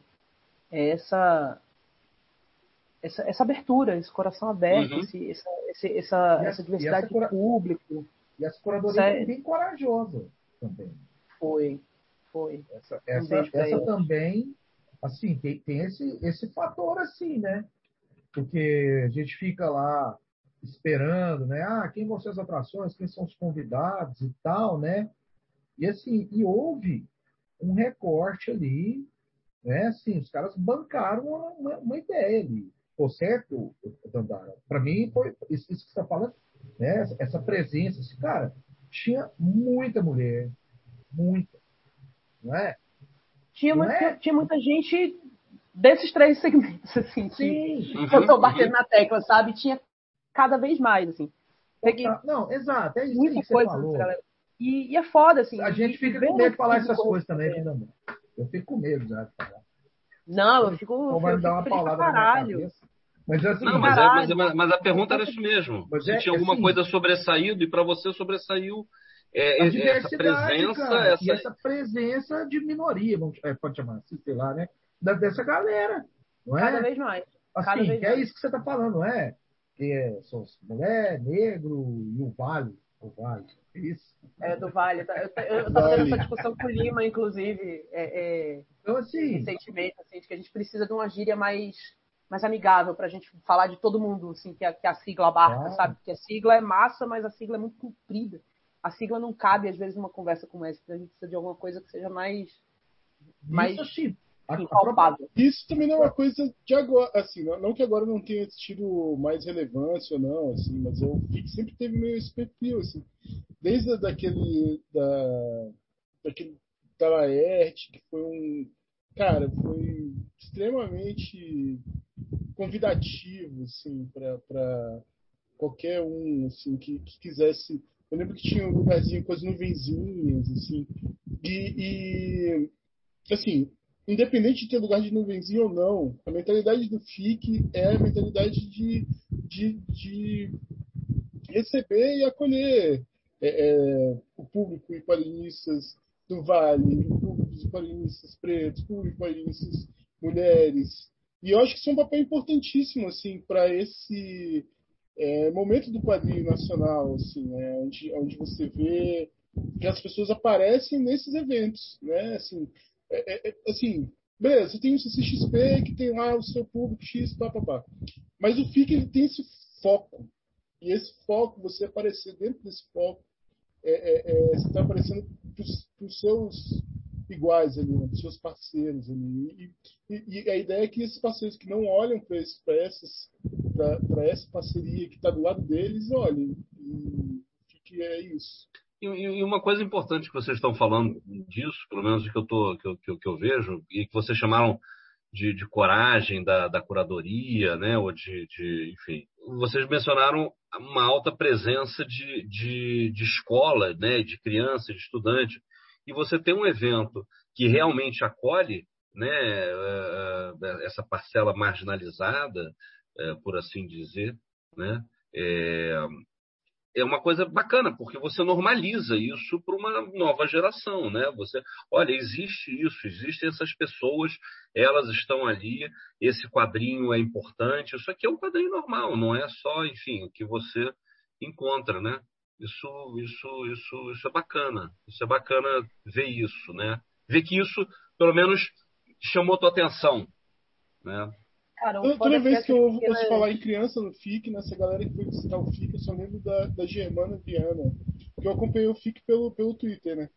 é essa, essa, essa abertura, esse coração aberto, uhum. esse, essa, esse, essa, essa diversidade essa de público. E essa curadoria é bem corajosa também. Foi, foi. Essa, essa, essa também assim, tem, tem esse, esse fator assim, né? Porque a gente fica lá esperando, né? Ah, quem vão ser as atrações, quem são os convidados e tal, né? E assim, e houve um recorte ali, né? Assim, os caras bancaram uma, uma ideia ali. Pô, certo, Dandara? Para mim, foi isso, isso que você está falando, né? Essa presença, esse cara, tinha muita mulher, muita, não é? Tinha, é? tinha muita gente desses três segmentos, [LAUGHS] assim, Sim. que eu tô batendo na tecla, sabe? Tinha cada vez mais, assim. Peguei não, exato, é isso muita que coisa, falou. E, e, é foda, assim. A gente fica com medo de falar essas coisas também, é. né, Eu fico com medo já de falar. Não, eu fico. Ou vai me dar uma paulada na minha cabeça. Mas, assim, não, mas, é, mas, mas, a pergunta era isso mesmo. Mas Se é, tinha alguma assim, coisa sobressaído e para você sobressaiu é, a é, essa presença, essa... E essa presença de minoria, vamos, é, pode chamar assim, sei lá, né? Da, dessa galera. Não é? Cada vez mais. Assim, Cada vez é mais. isso que você está falando, não é? Que é, são mulher, negro e o vale. O Vale. Isso. É, do Vale. Eu, eu, eu [LAUGHS] tava tendo essa discussão com o Lima, inclusive, é, é, Então, assim, recentemente, assim, de que a gente precisa de uma gíria mais, mais amigável pra gente falar de todo mundo, assim, que a, que a sigla abarca, Claro. sabe? Porque a sigla é massa, mas a sigla é muito comprida. A sigla não cabe, às vezes, numa conversa como essa. A gente precisa de alguma coisa que seja mais Mas- isso assim, impalpável. Isso também não é uma coisa de agora, assim, não, que agora não tenha tido mais relevância ou não, assim, mas FIC sempre teve meio esse perfil, assim, desde daquele da daquele da Laerte, que foi um, cara, foi extremamente convidativo, assim, para qualquer um, assim, que, que quisesse. Eu lembro que tinha um lugarzinho com as nuvenzinhas, assim, e, e assim, independente de ter lugar de nuvenzinho ou não, a mentalidade do FIC é a mentalidade de, de, de receber e acolher é, é, o público e quadrinistas do Vale, o público de quadrinistas pretos, o público de quadrinistas mulheres. E eu acho que isso é um papel importantíssimo assim, para esse é, momento do quadrinho nacional, assim, né, onde, onde você vê que as pessoas aparecem nesses eventos, né? Assim, é, é, é, assim, beleza, você tem o CCXP que tem lá o seu público X, papapá. Mas o FIC ele tem esse foco. E esse foco, você aparecer dentro desse foco, é, é, você está aparecendo para os seus iguais ali, né, para os seus parceiros ali. E, e, e a ideia é que esses parceiros que não olham para essas para essa parceria que está do lado deles, olhem. E FIC é isso. E uma coisa importante que vocês estão falando disso, pelo menos que eu, tô, que eu, que eu, que eu vejo, e que vocês chamaram de, de coragem da, da, curadoria, né, ou de, de, enfim, vocês mencionaram uma alta presença de, de, de escola, né, de criança, de estudante, e você tem um evento que realmente acolhe, né, essa parcela marginalizada, por assim dizer, né, é, é uma coisa bacana, porque você normaliza isso para uma nova geração, né? Você, olha, existe isso, existem essas pessoas, elas estão ali, esse quadrinho é importante, isso aqui é um quadrinho normal, não é só, enfim, o que você encontra, né? Isso, isso, isso, isso é bacana, isso é bacana ver isso, né? Ver que isso, pelo menos, chamou tua atenção, né? Cara, Toda, toda vez que eu ouço ela... falar em criança no FIC, nessa galera que foi visitar o FIC, eu só lembro da, da Germana Viana. Porque eu acompanhei o FIC pelo, pelo Twitter, né?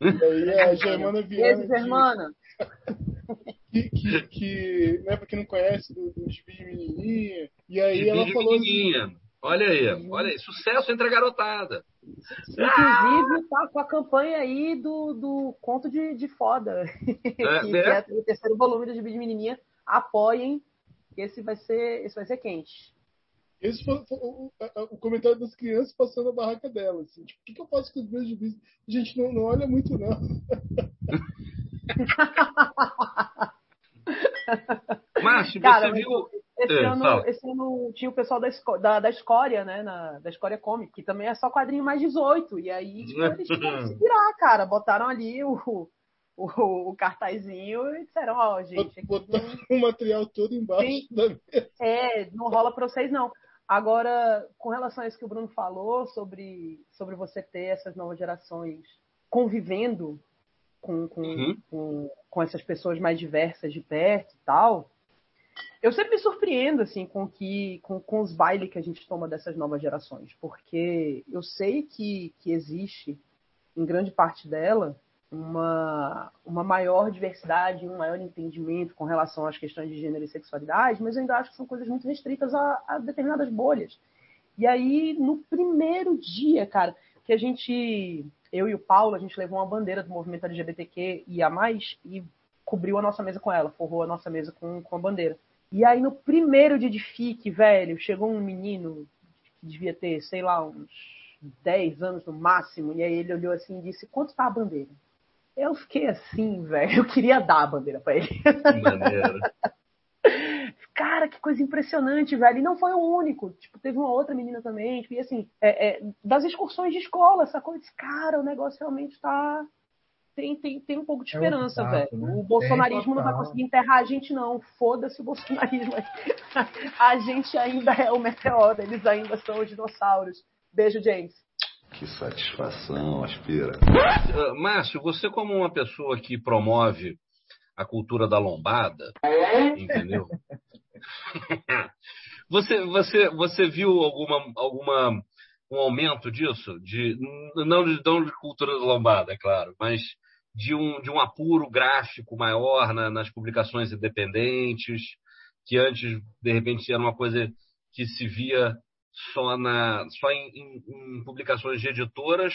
E aí a [LAUGHS] Germana Viana. Beijo, Germana! [LAUGHS] Que, que, que, né, pra quem não conhece, do, do Gibi Menininha. E aí Gibi ela falou. Menininha. Olha aí, olha aí, sucesso entre a garotada. Inclusive, tá com a campanha aí do, do conto de, de foda. [LAUGHS] É, que, é? que é o terceiro volume do Gibi de Menininha. Apoiem esse vai ser, esse vai ser quente. Esse foi, foi o, o, comentário das crianças passando a barraca dela. Assim, tipo, o que, que, eu faço com os meus gibis? Gente, não, não olha muito, não. [LAUGHS] Márcio, Cara, você viu. Esse, é, ano, esse, ano, tinha o pessoal da, esco, da, da Escória, né? Na, da Escória Comic, que também é só quadrinho mais 18. E aí, tipo, eles tiveram [LAUGHS] se virar, cara. Botaram ali o, o, o cartazinho e disseram, ó, oh, gente. Botar não... o material todo embaixo Sim. da mesa. É, não rola pra vocês, não. Agora, com relação a isso que o Bruno falou sobre, sobre você ter essas novas gerações convivendo com, com, uhum. com, com essas pessoas mais diversas de perto e tal, eu sempre me surpreendo assim com que com, com os bailes que a gente toma dessas novas gerações, porque eu sei que, que existe em grande parte dela uma, uma maior diversidade, um maior entendimento com relação às questões de gênero e sexualidade, mas eu ainda acho que são coisas muito restritas a, a determinadas bolhas. E aí, no primeiro dia, cara, que a gente, eu e o Paulo, a gente levou uma bandeira do movimento LGBTQ e a mais e cobriu a nossa mesa com ela, forrou a nossa mesa com, com a bandeira. E aí, no primeiro dia de FIC, velho, chegou um menino que devia ter, sei lá, uns 10 anos no máximo, e aí ele olhou assim e disse: Quanto tá a bandeira? Eu fiquei assim, velho. [LAUGHS] Eu queria dar a bandeira pra ele. Maneiro. [LAUGHS] Cara, que coisa impressionante, velho. E não foi o único. Tipo, teve uma outra menina também. Tipo, e assim, é, é, das excursões de escola, sacou? Eu disse, cara, o negócio realmente tá. Tem, tem, tem um pouco de esperança, é um fato, velho. Né? O bolsonarismo não vai conseguir enterrar a gente, não. Foda-se o bolsonarismo. [LAUGHS] a gente ainda é o meteoro, eles ainda são os dinossauros. Beijo, James. Que satisfação, aspira. Uh, Márcio, você como uma pessoa que promove a cultura da lombada, entendeu? [LAUGHS] você, você, você viu alguma, alguma um aumento disso? De, não, não de cultura da lombada, é claro, mas de um, de um apuro gráfico maior na, nas publicações independentes, que antes, de repente, era uma coisa que se via só, na, só em, em, em publicações de editoras,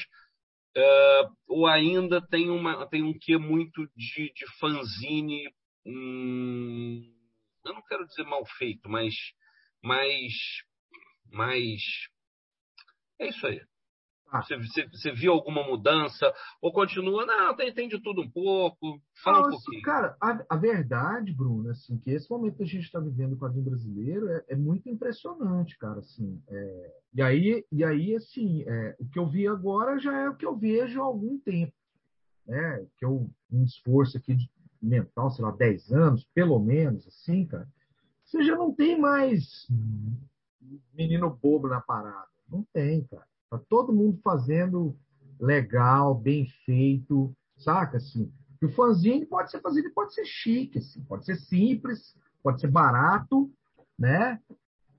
uh, ou ainda tem, uma, tem um quê muito de, de fanzine, hum, eu não quero dizer mal feito, mas mais, mais é isso aí. Ah. Você, você, você, viu alguma mudança? Ou continua, não, tem, tem de tudo um pouco? Fala não, um pouquinho. Cara, a, a, verdade, Bruno, assim, que esse momento que a gente está vivendo com a vida brasileiro é, é, muito impressionante, cara. Assim, é, e, aí, e aí, assim, é, o que eu vi agora já é o que eu vejo há algum tempo. Né? Que eu, um esforço aqui de, mental, sei lá, 10 anos, pelo menos, assim, cara. Você já não tem mais menino bobo na parada. Não tem, cara. Tá todo mundo fazendo legal, bem feito, saca? Assim, e o fanzine pode ser fazido, pode ser chique, assim, pode ser simples, pode ser barato, né?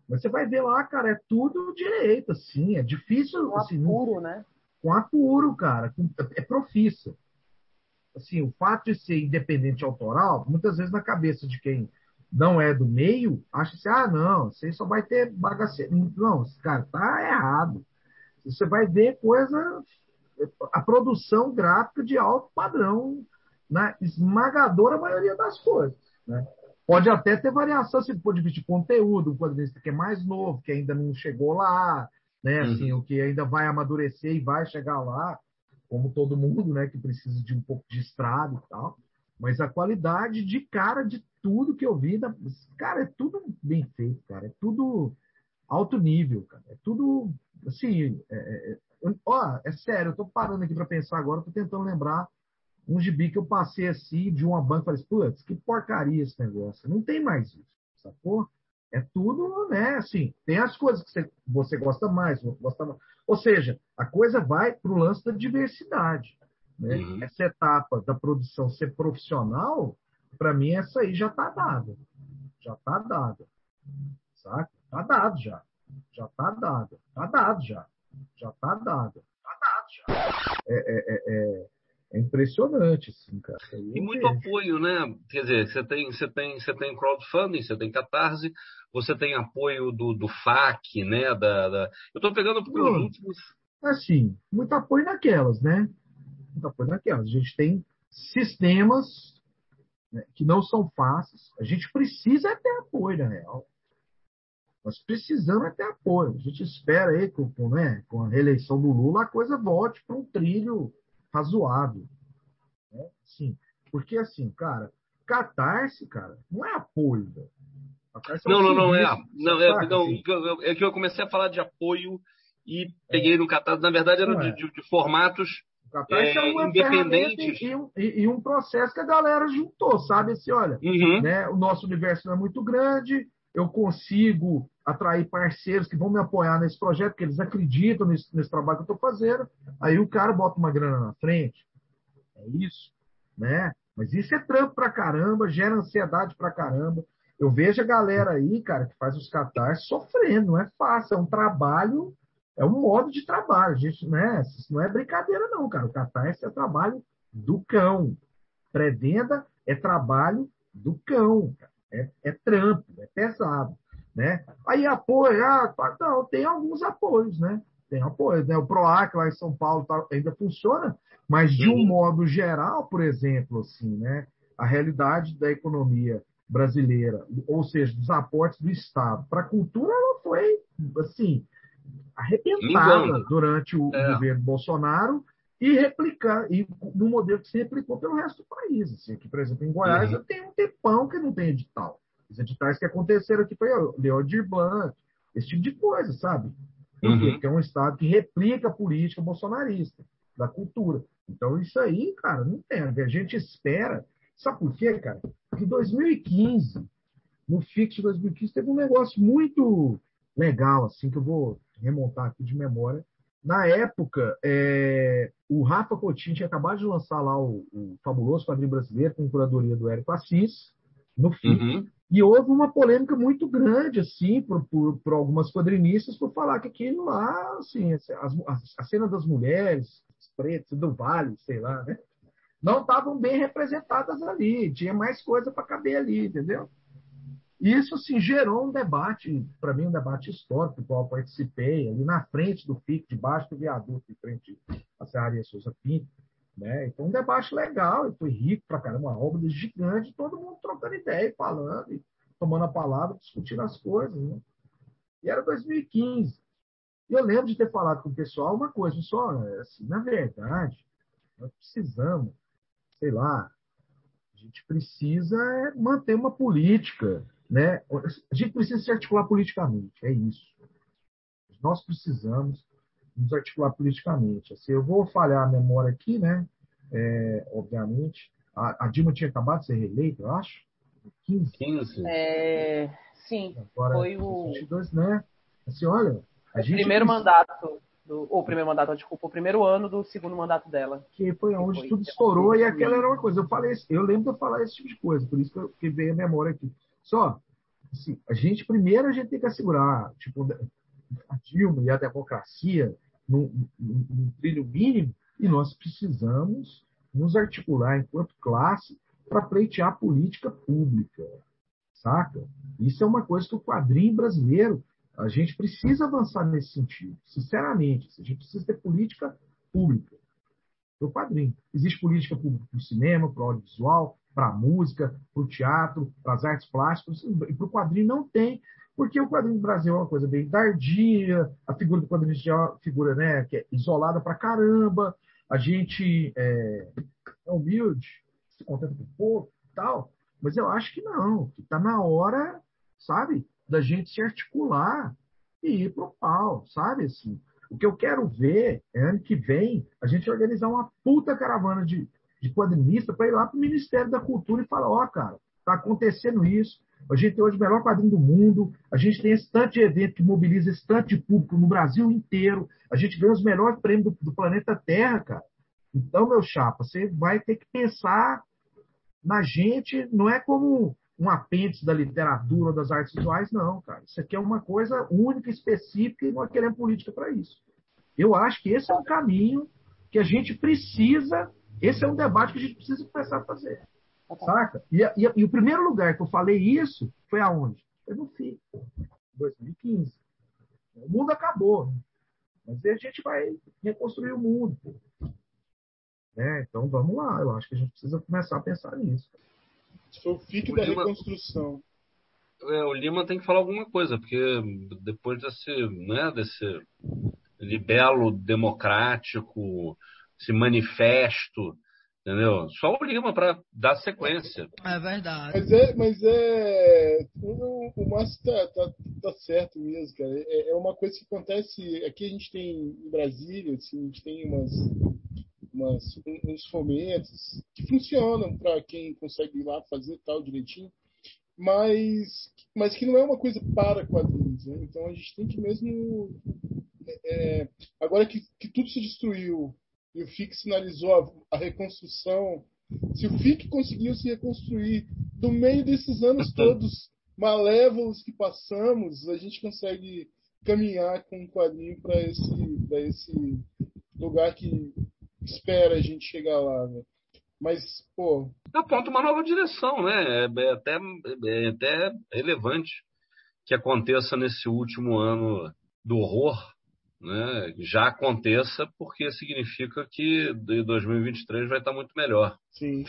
Mas você vai ver lá, cara, é tudo direito, assim, é difícil. Com assim, apuro, né? Com apuro, cara, é profissa. Assim, o fato de ser independente autoral, muitas vezes na cabeça de quem não é do meio, acha assim, ah, não, você só vai ter bagaceiro. Não, cara, tá errado. Você vai ver coisa, a produção gráfica de alto padrão, na esmagadora maioria das coisas. Né? Pode até ter variação, se for de conteúdo, um quadrinista que é mais novo, que ainda não chegou lá, né? Assim, uhum. o que ainda vai amadurecer e vai chegar lá, como todo mundo, né? Que precisa de um pouco de estrada e tal. Mas a qualidade de cara de tudo que eu vi, da... cara, é tudo bem feito, cara. É tudo alto nível, cara. É tudo, assim, é, é, ó, é sério, eu tô parando aqui para pensar agora, tô tentando lembrar um gibi que eu passei assim de uma banca e falei, putz, que porcaria esse negócio. Não tem mais isso, sacou? É tudo, né, assim, tem as coisas que você, você gosta mais, gosta mais. Ou seja, a coisa vai pro lance da diversidade. Né? Uhum. Essa etapa da produção ser profissional, para mim, essa aí já está dada. Já está dada. Saca? Está dado já. Já está dada. Está dado já. Já está dado. Está dado já. É, é, é, é, é impressionante, assim, cara. E muito vejo. apoio, né? Quer dizer, você tem, você tem, você tem crowdfunding, você tem catarse, você tem apoio do, do FAC, né? Da, da... Eu estou pegando porque os últimos. Assim, muito apoio naquelas, né? Muito apoio naquelas. A gente tem sistemas né, que não são fáceis. A gente precisa ter apoio, na real. Nós precisamos é ter apoio. A gente espera aí, com, com, né, com a reeleição do Lula, a coisa volte para um trilho razoável. Né? Sim, porque assim, cara, catarse, cara, não é apoio. Velho. É não, não, não é. Não, é, não, assim. é que eu comecei a falar de apoio e peguei no catarse. Na verdade, eram é. de, de, formatos Catarse é, é uma independentes. E, e, e, um processo que a galera juntou, sabe? Assim, olha, uhum. né, o nosso universo não é muito grande, eu consigo atrair parceiros que vão me apoiar nesse projeto, porque eles acreditam nesse, nesse trabalho que eu estou fazendo. Aí o cara bota uma grana na frente. É isso, né? Mas isso é trampo pra caramba, gera ansiedade pra caramba. Eu vejo a galera aí, cara, que faz os catarses sofrendo, não é fácil, é um trabalho é um modo de trabalho. Gente, né, isso não é brincadeira, não, cara. O catarse é trabalho do cão. Pré-venda é trabalho do cão. É, é trampo, é pesado. Né? Aí apoio, ah, não, tem alguns apoios, né? Tem apoio, né? O PROAC lá em São Paulo tá, ainda funciona, mas de um modo geral, por exemplo, assim, né? A realidade da economia brasileira, ou seja, dos aportes do Estado para a cultura, ela foi, assim, arrebentada durante o é. governo Bolsonaro e replicar e no modelo que se replicou pelo resto do país. Assim, aqui, por exemplo, em Goiás, uhum. eu tenho um tempão que não tem edital. Os editais que aconteceram aqui foi o Leodir Blanc, esse tipo de coisa, sabe? Uhum. Porque é um estado que replica a política bolsonarista da cultura. Então, isso aí, cara, não tem. A gente espera. Sabe por quê, cara? Porque em 2015, no FIX de 2015, teve um negócio muito legal, assim, que eu vou remontar aqui de memória, na época, é, o Rafa Coutinho tinha acabado de lançar lá o, o fabuloso quadrinho brasileiro com curadoria do Érico Assis, no fim. Uhum. E houve uma polêmica muito grande, assim, por, por, por, algumas quadrinistas, por falar que aquilo lá, assim, as, a cena das mulheres, pretas, do vale, sei lá, né? Não estavam bem representadas ali. Tinha mais coisa para caber ali, entendeu? Isso, assim, gerou um debate, para mim, um debate histórico, qual eu participei, ali na frente do FIC, debaixo do viaduto, em frente à Serraria Souza Pinto. Né? Então, um debate legal, e foi rico para caramba, uma obra gigante, todo mundo trocando ideia, falando, e tomando a palavra, discutindo as coisas. Né? E era 2015. E eu lembro de ter falado com o pessoal uma coisa só, assim, na verdade, nós precisamos, sei lá, a gente precisa manter uma política né? A gente precisa se articular politicamente, é isso. Nós precisamos nos articular politicamente. Assim, eu vou falhar a memória aqui, né? É, obviamente. A, a, Dilma tinha acabado de ser reeleita, eu acho. 15. 15. É, sim. Agora, foi o. 22, né? Assim, olha. A gente primeiro precisa... mandato. Do, ou primeiro mandato, desculpa, o primeiro ano do segundo mandato dela. Que foi onde que foi, tudo estourou e aquela era uma coisa. Eu falei, eu lembro de eu falar esse tipo de coisa, por isso que, eu, que veio a memória aqui. Só, assim, a gente primeiro a gente tem que assegurar tipo, a Dilma e a democracia num, num, num trilho mínimo, e nós precisamos nos articular enquanto classe para pleitear política pública, saca? Isso é uma coisa que o quadrinho brasileiro, a gente precisa avançar nesse sentido, sinceramente. A gente precisa ter política pública o quadrinho. Existe política pública para o cinema, para o audiovisual, para a música, para o teatro, para as artes plásticas, e para o quadrinho não tem, porque o quadrinho do Brasil é uma coisa bem tardia, a figura do quadrinho é uma figura né, que é isolada para caramba, a gente é, é humilde, se contenta com pouco tal, mas eu acho que não, que está na hora, sabe, da gente se articular e ir para o pau, sabe, assim. O que eu quero ver é ano que vem a gente organizar uma puta caravana de de quadrinista para ir lá para o Ministério da Cultura e falar: ó, oh, cara, está acontecendo isso. A gente tem hoje o melhor quadrinho do mundo, a gente tem esse tanto de evento que mobiliza esse tanto de público no Brasil inteiro, a gente ganha os melhores prêmios do, do planeta Terra, cara. Então, meu chapa, você vai ter que pensar na gente, não é como um apêndice da literatura das artes visuais, não, cara. Isso aqui é uma coisa única, específica e nós queremos política para isso. Eu acho que esse é um caminho que a gente precisa esse é um debate que a gente precisa começar a fazer. Saca? E, e, e, o primeiro lugar que eu falei isso foi aonde? Foi no FIC, 2015. O mundo acabou. Mas a gente vai reconstruir o mundo. É, então vamos lá. Eu acho que a gente precisa começar a pensar nisso. Foi o FIC da Lima, reconstrução. É, o Lima tem que falar alguma coisa, porque depois desse, né, desse libelo democrático, esse manifesto, entendeu? Só o Lima para dar sequência. É verdade. Mas é, mas é o, o Márcio tá, tá, tá, certo mesmo, cara. É, é, uma coisa que acontece. Aqui a gente tem em Brasília, assim, a gente tem umas, umas uns fomentos que funcionam para quem consegue ir lá fazer tal direitinho. Mas, mas que não é uma coisa para quadrinhos. Né? Então a gente tem que mesmo. É, agora que, que tudo se destruiu e o FIC sinalizou a, a reconstrução. Se o FIC conseguiu se reconstruir do meio desses anos todos malévolos que passamos, a gente consegue caminhar com um quadrinho para esse, esse lugar que espera a gente chegar lá, né? Mas, pô. Aponta uma nova direção, né? É, é até, é até relevante que aconteça nesse último ano do horror né, já aconteça, porque significa que de 2023 vai estar muito melhor. Sim.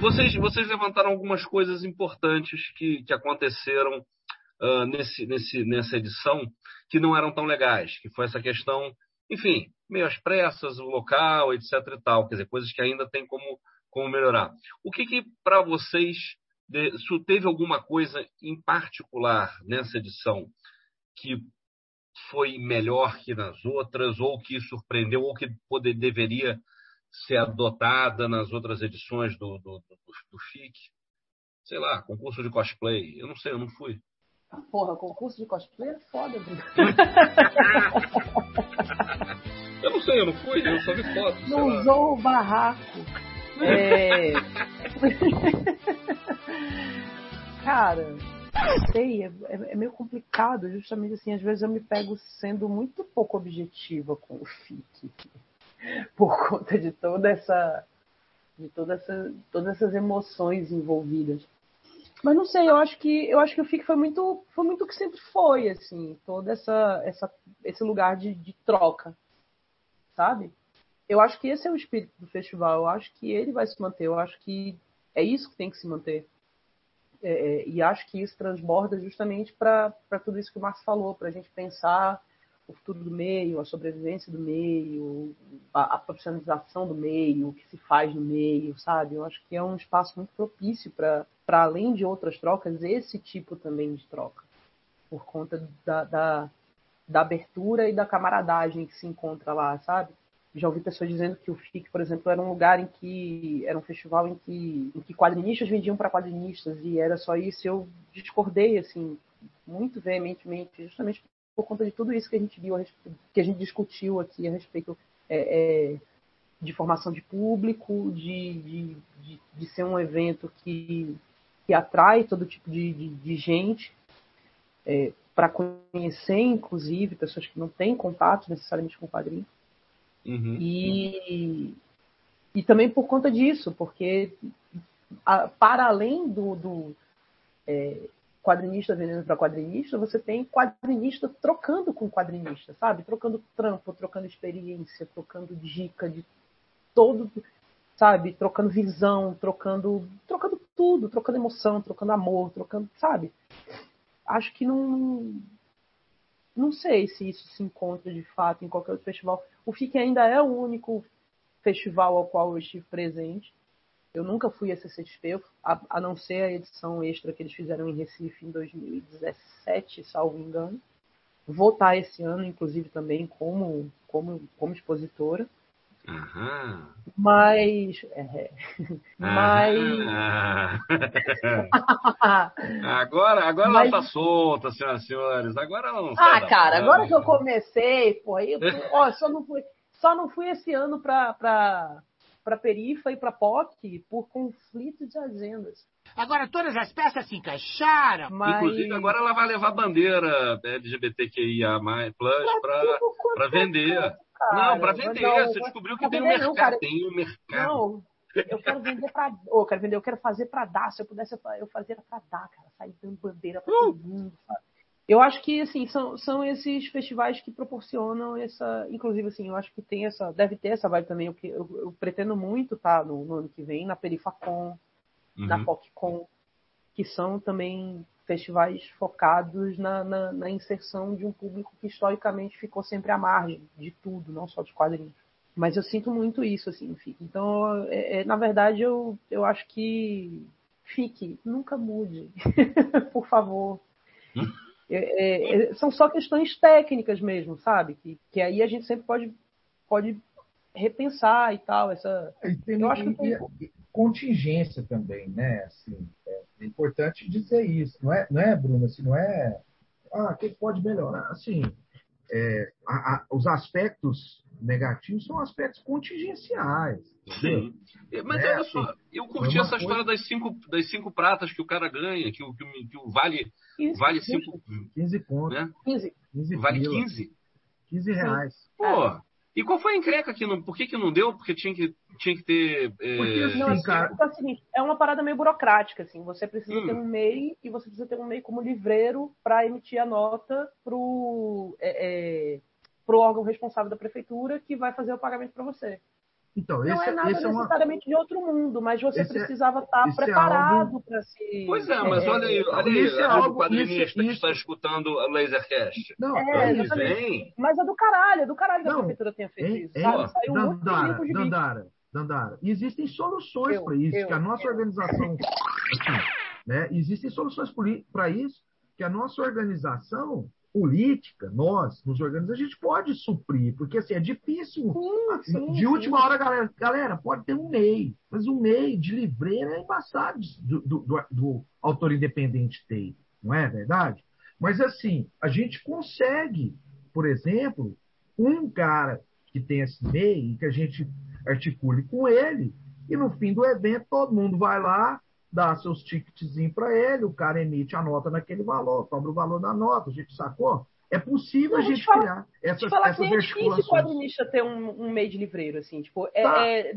Vocês, vocês levantaram algumas coisas importantes que, que aconteceram uh, nesse, nesse, nessa edição que não eram tão legais, que foi essa questão, enfim, meio às pressas, o local, etc e tal, quer dizer, coisas que ainda tem como, como melhorar. O que, que para vocês se teve alguma coisa em particular nessa edição que foi melhor que nas outras, ou que surpreendeu, ou que poder, deveria ser adotada nas outras edições do, do, do, do FIC? Sei lá, concurso de cosplay. Eu não sei, eu não fui. Porra, concurso de cosplay é foda, Bruno. [LAUGHS] Eu não sei, eu não fui, eu só vi foto. Não lá. usou o barraco. [LAUGHS] É... Cara, não sei, é, é- é meio complicado, justamente assim, às vezes eu me pego sendo muito pouco objetiva com o FIC. [LAUGHS] Por conta de toda essa. de toda essa, todas essas emoções envolvidas. Mas não sei, eu acho que eu acho que o FIC foi muito foi muito o que sempre foi, assim, toda essa, essa esse lugar de, de troca, sabe? Eu acho que esse é o espírito do festival. Eu acho que ele vai se manter. Eu acho que é isso que tem que se manter. É, é, e acho que isso transborda justamente para tudo isso que o Marcos falou, para a gente pensar o futuro do meio, a sobrevivência do meio, a, a profissionalização do meio, o que se faz no meio, sabe? Eu acho que é um espaço muito propício para, além de outras trocas, esse tipo também de troca, por conta da, da, da abertura e da camaradagem que se encontra lá, sabe? Já ouvi pessoas dizendo que o FIC, por exemplo, era um lugar em que era um festival em que, em que quadrinistas vendiam para quadrinistas e era só isso. Eu discordei assim muito veementemente, justamente por conta de tudo isso que a gente viu, que a gente discutiu aqui a respeito é, é, de formação de público, de, de, de, de ser um evento que, que atrai todo tipo de, de, de gente é, para conhecer, inclusive, pessoas que não têm contato necessariamente com quadrinhos. Uhum. E, e também por conta disso, porque a- para além do, do, é, quadrinista vendendo para quadrinista, você tem quadrinista trocando com quadrinista, sabe? Trocando trampo, trocando experiência, trocando dica de todo, sabe? Trocando visão, trocando, trocando tudo, trocando emoção, trocando amor, trocando, sabe? Acho que não não sei se isso se encontra de fato em qualquer outro festival. O FIC ainda é o único festival ao qual eu estive presente. Eu nunca fui a CCXP, a, a não ser a edição extra que eles fizeram em Recife em 2017, salvo engano. Vou estar esse ano, inclusive, também como, como, como expositora. Aham. Mas. é, mas. Ah. [LAUGHS] Agora, agora Mas- ela tá solta, senhoras e senhores. Agora ela não Ah, cara, agora que eu comecei, pô, aí, eu- [LAUGHS] ó, só não fui, só não fui esse ano pra, pra, pra Perifa e pra POC por conflito de agendas. Agora todas as peças se encaixaram. Mas Inclusive, agora ela vai levar a bandeira LGBTQIA+, pra é vender. Cara. não, pra vender. Não, Você descobriu que tem um vender não, mercado. cara. tem um mercado. Não, eu quero vender pra. Ô, eu quero vender, eu quero fazer pra dar. Se eu pudesse, eu- fazia pra dar, cara. Sair dando bandeira pra todo mundo, sabe? Eu acho que, assim, são, são esses festivais que proporcionam essa. Inclusive, assim, eu acho que tem essa. Deve ter essa vibe também. Eu, eu, eu pretendo muito estar no, no ano que vem, na Perifacon, na Uhum. PocCon, que são também festivais focados na, na, na inserção de um público que historicamente ficou sempre à margem de tudo, não só dos quadrinhos. Mas eu sinto muito isso, assim. Então, é, é, na verdade, eu, eu acho que fique, nunca mude, [LAUGHS] por favor. É, é, é, são só questões técnicas mesmo, sabe? Que, que aí a gente sempre pode, pode repensar e tal. Essa, E tem- Eu acho que tem- e- e contingência também, né? Assim, é, é importante dizer isso, não é, não é, Bruno? Assim, não é. Ah, o que pode melhorar? Assim, é, a- a- os aspectos negativos são aspectos contingenciais. entendeu? Sim. Mas É, olha só, eu curti essa história das cinco, das cinco pratas que o cara ganha, que o, que o, que o vale, isso, vale justo, cinco. 15 pontos, Né? 15. 15 Vale pila, 15? 15 reais. Pô, e qual foi a encrenca que não. Por que, que não deu? Porque tinha que, tinha que ter. é, Porque, assim, Não, é, Sim, cara. é o seguinte, é uma parada meio burocrática, assim. Você precisa Hum. ter um MEI e você precisa ter um MEI como livreiro para emitir a nota pro, é, é, pro órgão responsável da prefeitura que vai fazer o pagamento para você. Então, Não esse, é nada esse é uma. necessariamente de outro mundo, mas você esse é- precisava estar é preparado algo- para se. Pois é, mas olha aí, olha aí, Isso é algo- quadrinista isso- que isso- está escutando o Lasercast. Não, É, é vem, Mas é do caralho, é do caralho que a prefeitura tenha feito Hein, isso, hein, sabe? Saiu muito Dandara, livro de. Dandara, Dandara. Existem soluções para isso, eu, que a nossa eu. organização. assim, né, existem soluções para isso, que a nossa organização política, nós, nos organizamos, a gente pode suprir, porque assim, é difícil. Sim, sim, de sim. última hora, galera, galera, pode ter um MEI, mas um MEI de livreira é embaçado do, do, do- do autor independente ter, não é verdade? Mas assim, a gente consegue, por exemplo, um cara que tem esse MEI, que a gente articule com ele, e no fim do evento todo mundo vai lá, dá seus ticketzinhos para ele, o cara emite a nota naquele valor, cobra o valor da nota, a gente sacou? É possível a gente, fala, criar essas, falar essas que é difícil articulações. quadrinista ter um, um meio de livreiro, assim, tipo, é, Tá. é,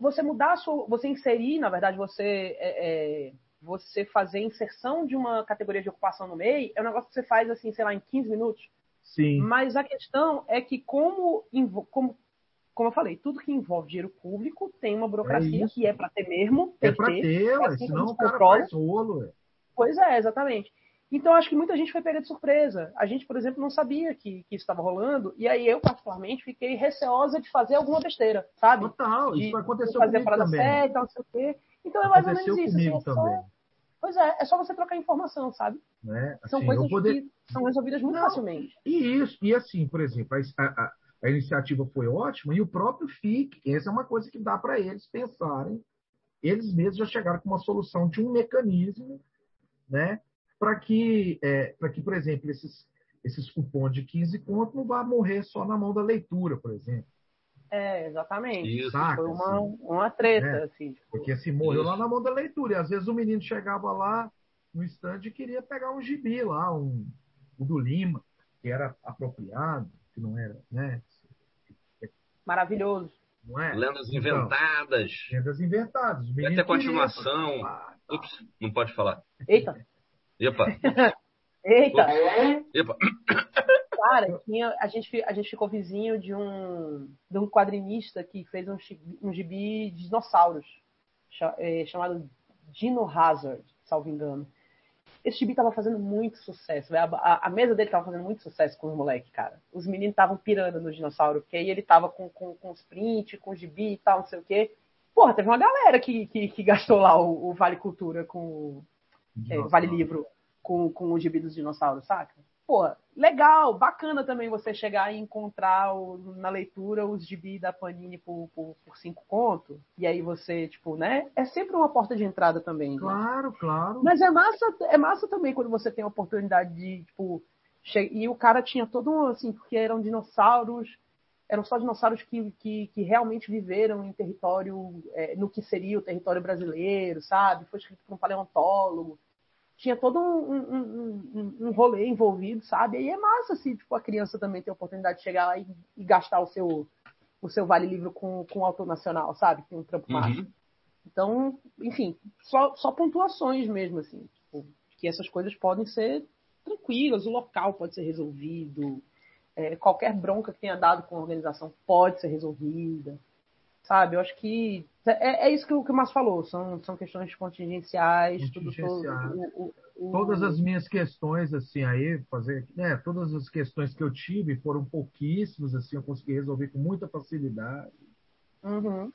você mudar a sua, você inserir, na verdade, você é, é, você fazer inserção de uma categoria de ocupação no MEI é um negócio que você faz, assim, sei lá, em 15 minutos. Sim, Mas a questão é que, como, como, como eu falei, tudo que envolve dinheiro público tem uma burocracia isso. que é para ter mesmo. Tem é para ter, ué, assim como senão o cara faz rolo. ué. Pois é, exatamente. Então, acho que muita gente foi pega de surpresa. A gente, por exemplo, não sabia que, que isso estava rolando. E aí, eu, particularmente, fiquei receosa de fazer alguma besteira, sabe? Total, De isso vai acontecer fazer a comigo parada também. certa, não sei o quê. Então, é mais ou Aconteceu menos isso. assim, é só- também. Pois é, é só você trocar informação, sabe? Né? São Assim, coisas eu poder... que são resolvidas muito Não. facilmente. E isso, e assim, por exemplo, a, a- a iniciativa foi ótima e o próprio FIC, essa é uma coisa que dá para eles pensarem. Eles mesmos já chegaram com uma solução de um mecanismo, né, para que, é, para que, por exemplo, esses, esses cupons de 15 conto não vá morrer só na mão da leitura, por exemplo. É, exatamente. Isso. Saca, Foi uma, assim. uma treta, É. assim. tipo, Porque se morreu Isso. lá na mão da leitura. E às vezes o menino chegava lá no estande e queria pegar um gibi lá, um, o do Lima, que era apropriado, que não era, né? Maravilhoso. Não é? Lendas Então, inventadas. Lendas inventadas. Vai ter continuação. participar. Ups, não pode falar. Eita, Epa, [LAUGHS] eita. epa. [COUGHS] Cara, tinha, a, gente, a gente ficou vizinho de um, de um quadrinista que fez um, um gibi de dinossauros, é, chamado Dino Hazard, salvo engano. Esse gibi tava fazendo muito sucesso. A, a- a mesa dele tava fazendo muito sucesso com os moleques, cara. Os meninos estavam pirando no dinossauro, porque aí ele tava com, com, com os print, com o gibi e tal, não sei o quê. Porra, teve uma galera que, que, que gastou lá o, o Vale Cultura com, é, Vale Livro com, com o gibi dos dinossauros, saca? Pô, legal, bacana também você chegar e encontrar o- na leitura os gibi da Panini por, por, por cinco conto. E aí você, tipo, né? É sempre uma porta de entrada também. né? Claro, claro. Mas é massa, é massa também quando você tem a oportunidade de, tipo, che- e o cara tinha todo um, assim, porque eram dinossauros, eram só dinossauros que, que, que realmente viveram em território, é, no que seria o território brasileiro, sabe? Foi escrito por um paleontólogo. Tinha todo um, um, um, um- rolê envolvido, sabe? E é massa, assim, tipo, a criança também ter a oportunidade de chegar lá e, e gastar o seu, o seu vale livro com, com o autor nacional, sabe? Tem um trampo massa. Uhum. Então, enfim, só, só pontuações mesmo, assim. Tipo, que essas coisas podem ser tranquilas, o local pode ser resolvido, é, qualquer bronca que tenha dado com a organização pode ser resolvida. Sabe? Eu acho que. É, é isso que o que o Márcio falou, são, são questões contingenciais, tudo Contingenciais. todo. O, o- o- Todas as minhas questões, assim, aí, fazer, né, todas as questões que eu tive foram pouquíssimas, assim, eu consegui resolver com muita facilidade. Uhum.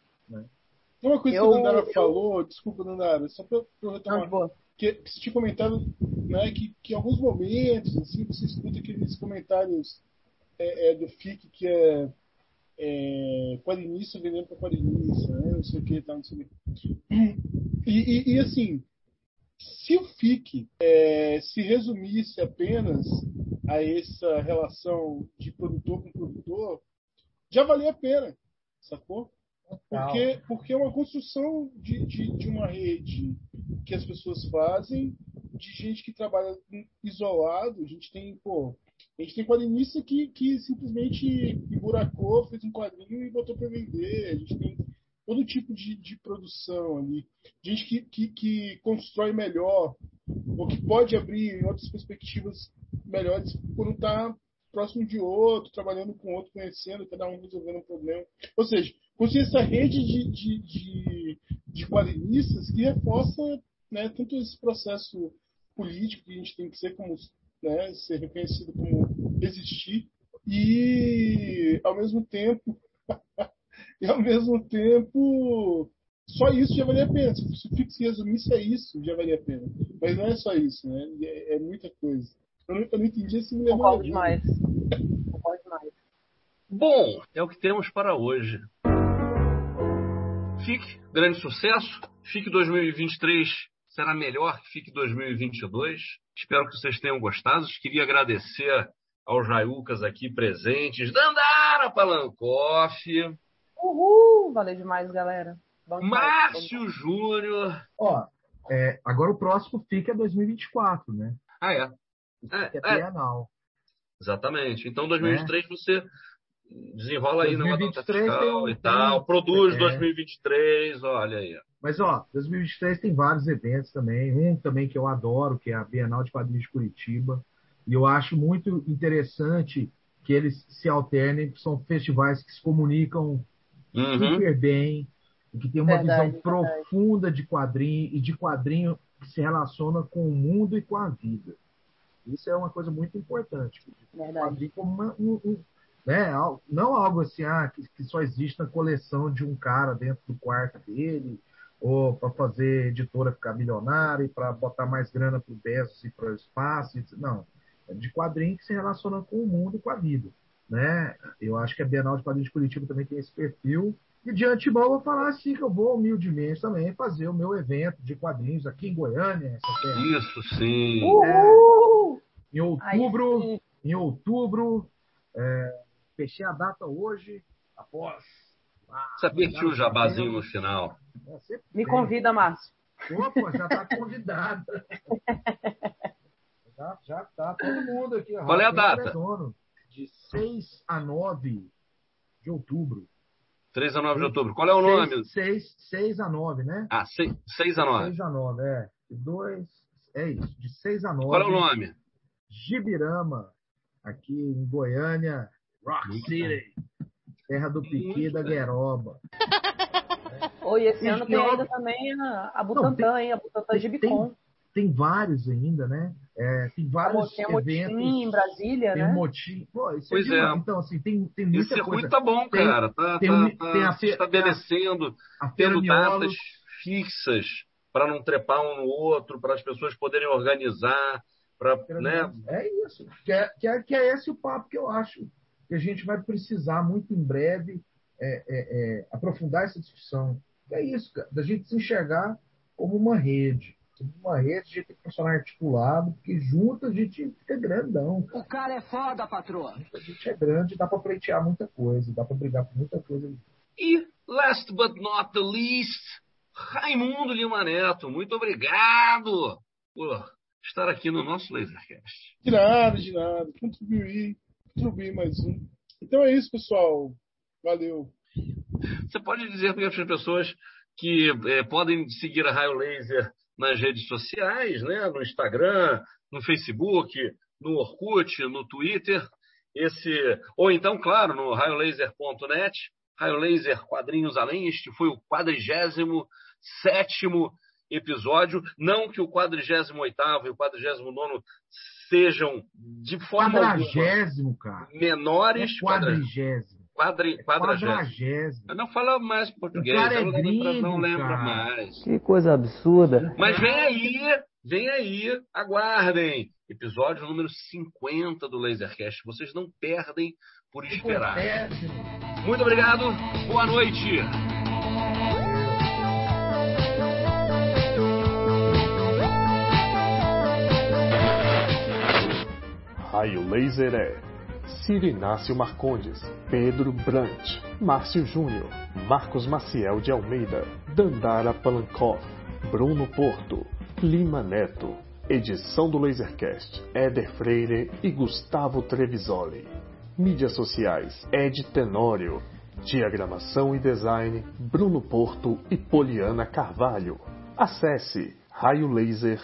Uma coisa Eu- que a Dandara eu- falou, desculpa, Dandara, só pra, pra eu retomar. que, que você tinha comentado né, que, que em alguns momentos assim, você escuta aqueles comentários é, é, do FIC que é, é quadrinista vendendo para quadrinista, né, não sei o que, tal, não sei o que. E, e, e, assim, se o FIC é, se resumisse apenas a essa relação de produtor com produtor, já valia a pena, sacou? Porque, porque é uma construção de, de, de uma rede que as pessoas fazem, de gente que trabalha isolado. A gente tem, pô, a gente tem quadrinista que, que simplesmente emburacou, fez um quadrinho e botou para vender. A gente tem todo tipo de, de produção ali. Gente que, que, que constrói melhor, ou que pode abrir outras perspectivas melhores não estar próximo de outro, trabalhando com outro, conhecendo, cada um resolvendo um problema. Ou seja, construir essa rede de, de, de, de quadrinistas que reforça né, tanto esse processo político que a gente tem que ser como né, ser reconhecido como existir e ao mesmo tempo [LAUGHS] e ao mesmo tempo só isso já valia a pena. Se o Fix resumisse a isso, já valia a pena. Mas não é só isso, né? É, é muita coisa. Eu não, eu não entendi esse me Concordo demais. Concordo demais. Bom, é o que temos para hoje. FIC, grande sucesso. FIC 2023 será melhor que FIC 2022. Espero que vocês tenham gostado. Queria agradecer aos Jaiucas aqui presentes. Dandara Palancoff. Uhul! Valeu demais, galera. Vamos Márcio vamos... Júnior. Ó, é, agora o próximo fica é 2024, né? Ah, é. É, é Bienal. Exatamente. Então, 2023 é. você desenrola aí 2023 na fiscal um, e tal, produz é. 2023, olha aí. Mas, ó, 2023 tem vários eventos também. Um também que eu adoro, que é a Bienal de Quadrinhos de Curitiba. E eu acho muito interessante que eles se alternem, que são festivais que se comunicam uhum. super bem, que tem uma verdade, visão verdade. profunda de quadrinho e de quadrinho que se relaciona com o mundo e com a vida. Isso é uma coisa muito importante. Verdade. Como uma, um, um, né, não algo assim ah, que, que, só existe na coleção de um cara dentro do quarto dele, ou para fazer editora ficar milionária e para botar mais grana para o Bezos e para o espaço. Não. É de quadrinho que se relaciona com o mundo e com a vida. Né? Eu acho que a Bienal de Quadrinhos de Curitiba também tem esse perfil. E de antemão eu vou falar assim que eu vou humildemente também fazer o meu evento de quadrinhos aqui em Goiânia. Isso sim. É, em outubro, em outubro, é, fechei a data hoje, após. Ah, Sabia que tinha um jabazinho no final. É, Me convida, Márcio. Opa, já está convidada. [LAUGHS] já, já tá todo mundo aqui. Qual é a data? De 6 a 9 de outubro. 3 a 9 de outubro. Qual é o nome? 6, 6 a 9, né? Ah, 6, 6 a 9. 6 a 9, é. 2, é isso. De 6 a 9. Qual é o nome? Gibirama, aqui em Goiânia, Rock City, terra do Piqui e da Gueroba. Oi, esse e ano tem ainda também a, a Butantan, Não, tem, hein? A Butantan Gibicon. Tem, tem vários ainda, né? É, tem vários tem eventos. Motim em Brasília, tem né? Motim. Pô, isso é pois é, é. Então, assim, tem, tem muita Esse coisa. Esse tá bom, tem, cara. Tá, tem, tá, tá tem a fe... estabelecendo, a, a tendo datas fixas para não trepar um no outro, para as pessoas poderem organizar. Pra, né? É isso. Que é, que, é, que é esse o papo que eu acho que a gente vai precisar muito em breve é, é, é, aprofundar essa discussão. É isso, cara, da gente se enxergar como uma rede. Uma rede, a gente tem que funcionar articulado, porque junto a gente fica grandão. O cara é foda, patroa. A gente é grande, dá para pleitear muita coisa, dá para brigar por muita coisa. E, last but not the least, Raimundo Lima Neto, muito obrigado por estar aqui no nosso Lasercast. De nada, de nada. Contribuir, contribuir mais um. Então é isso, pessoal. Valeu. Você pode dizer para as pessoas que é, podem seguir a Raio Laser nas redes sociais, né? no Instagram, no Facebook, no Orkut, no Twitter, esse ou então, claro, no raiolaser.net, Raio Laser Quadrinhos Além. Este foi o 47 sétimo episódio. Não que o 48 e o 49 sejam de forma quadragésimo, cara. menores. É quadrigésimo. Quadri, é quadragésimo. Não fala mais português, o cara é gringo, não lembra cara. mais. Que coisa absurda. Mas vem aí, vem aí, aguardem. Episódio número 50 do Lasercast. Vocês não perdem por esperar. Muito obrigado, boa noite. Raio Laser é Cirinácio Marcondes, Pedro Brant, Márcio Júnior, Marcos Maciel de Almeida, Dandara Palankoff, Bruno Porto, Lima Neto. Edição do Lasercast, Éder Freire e Gustavo Trevisoli. Mídias sociais, Ed Tenório. Diagramação e design, Bruno Porto e Poliana Carvalho. Acesse raiolaser.net.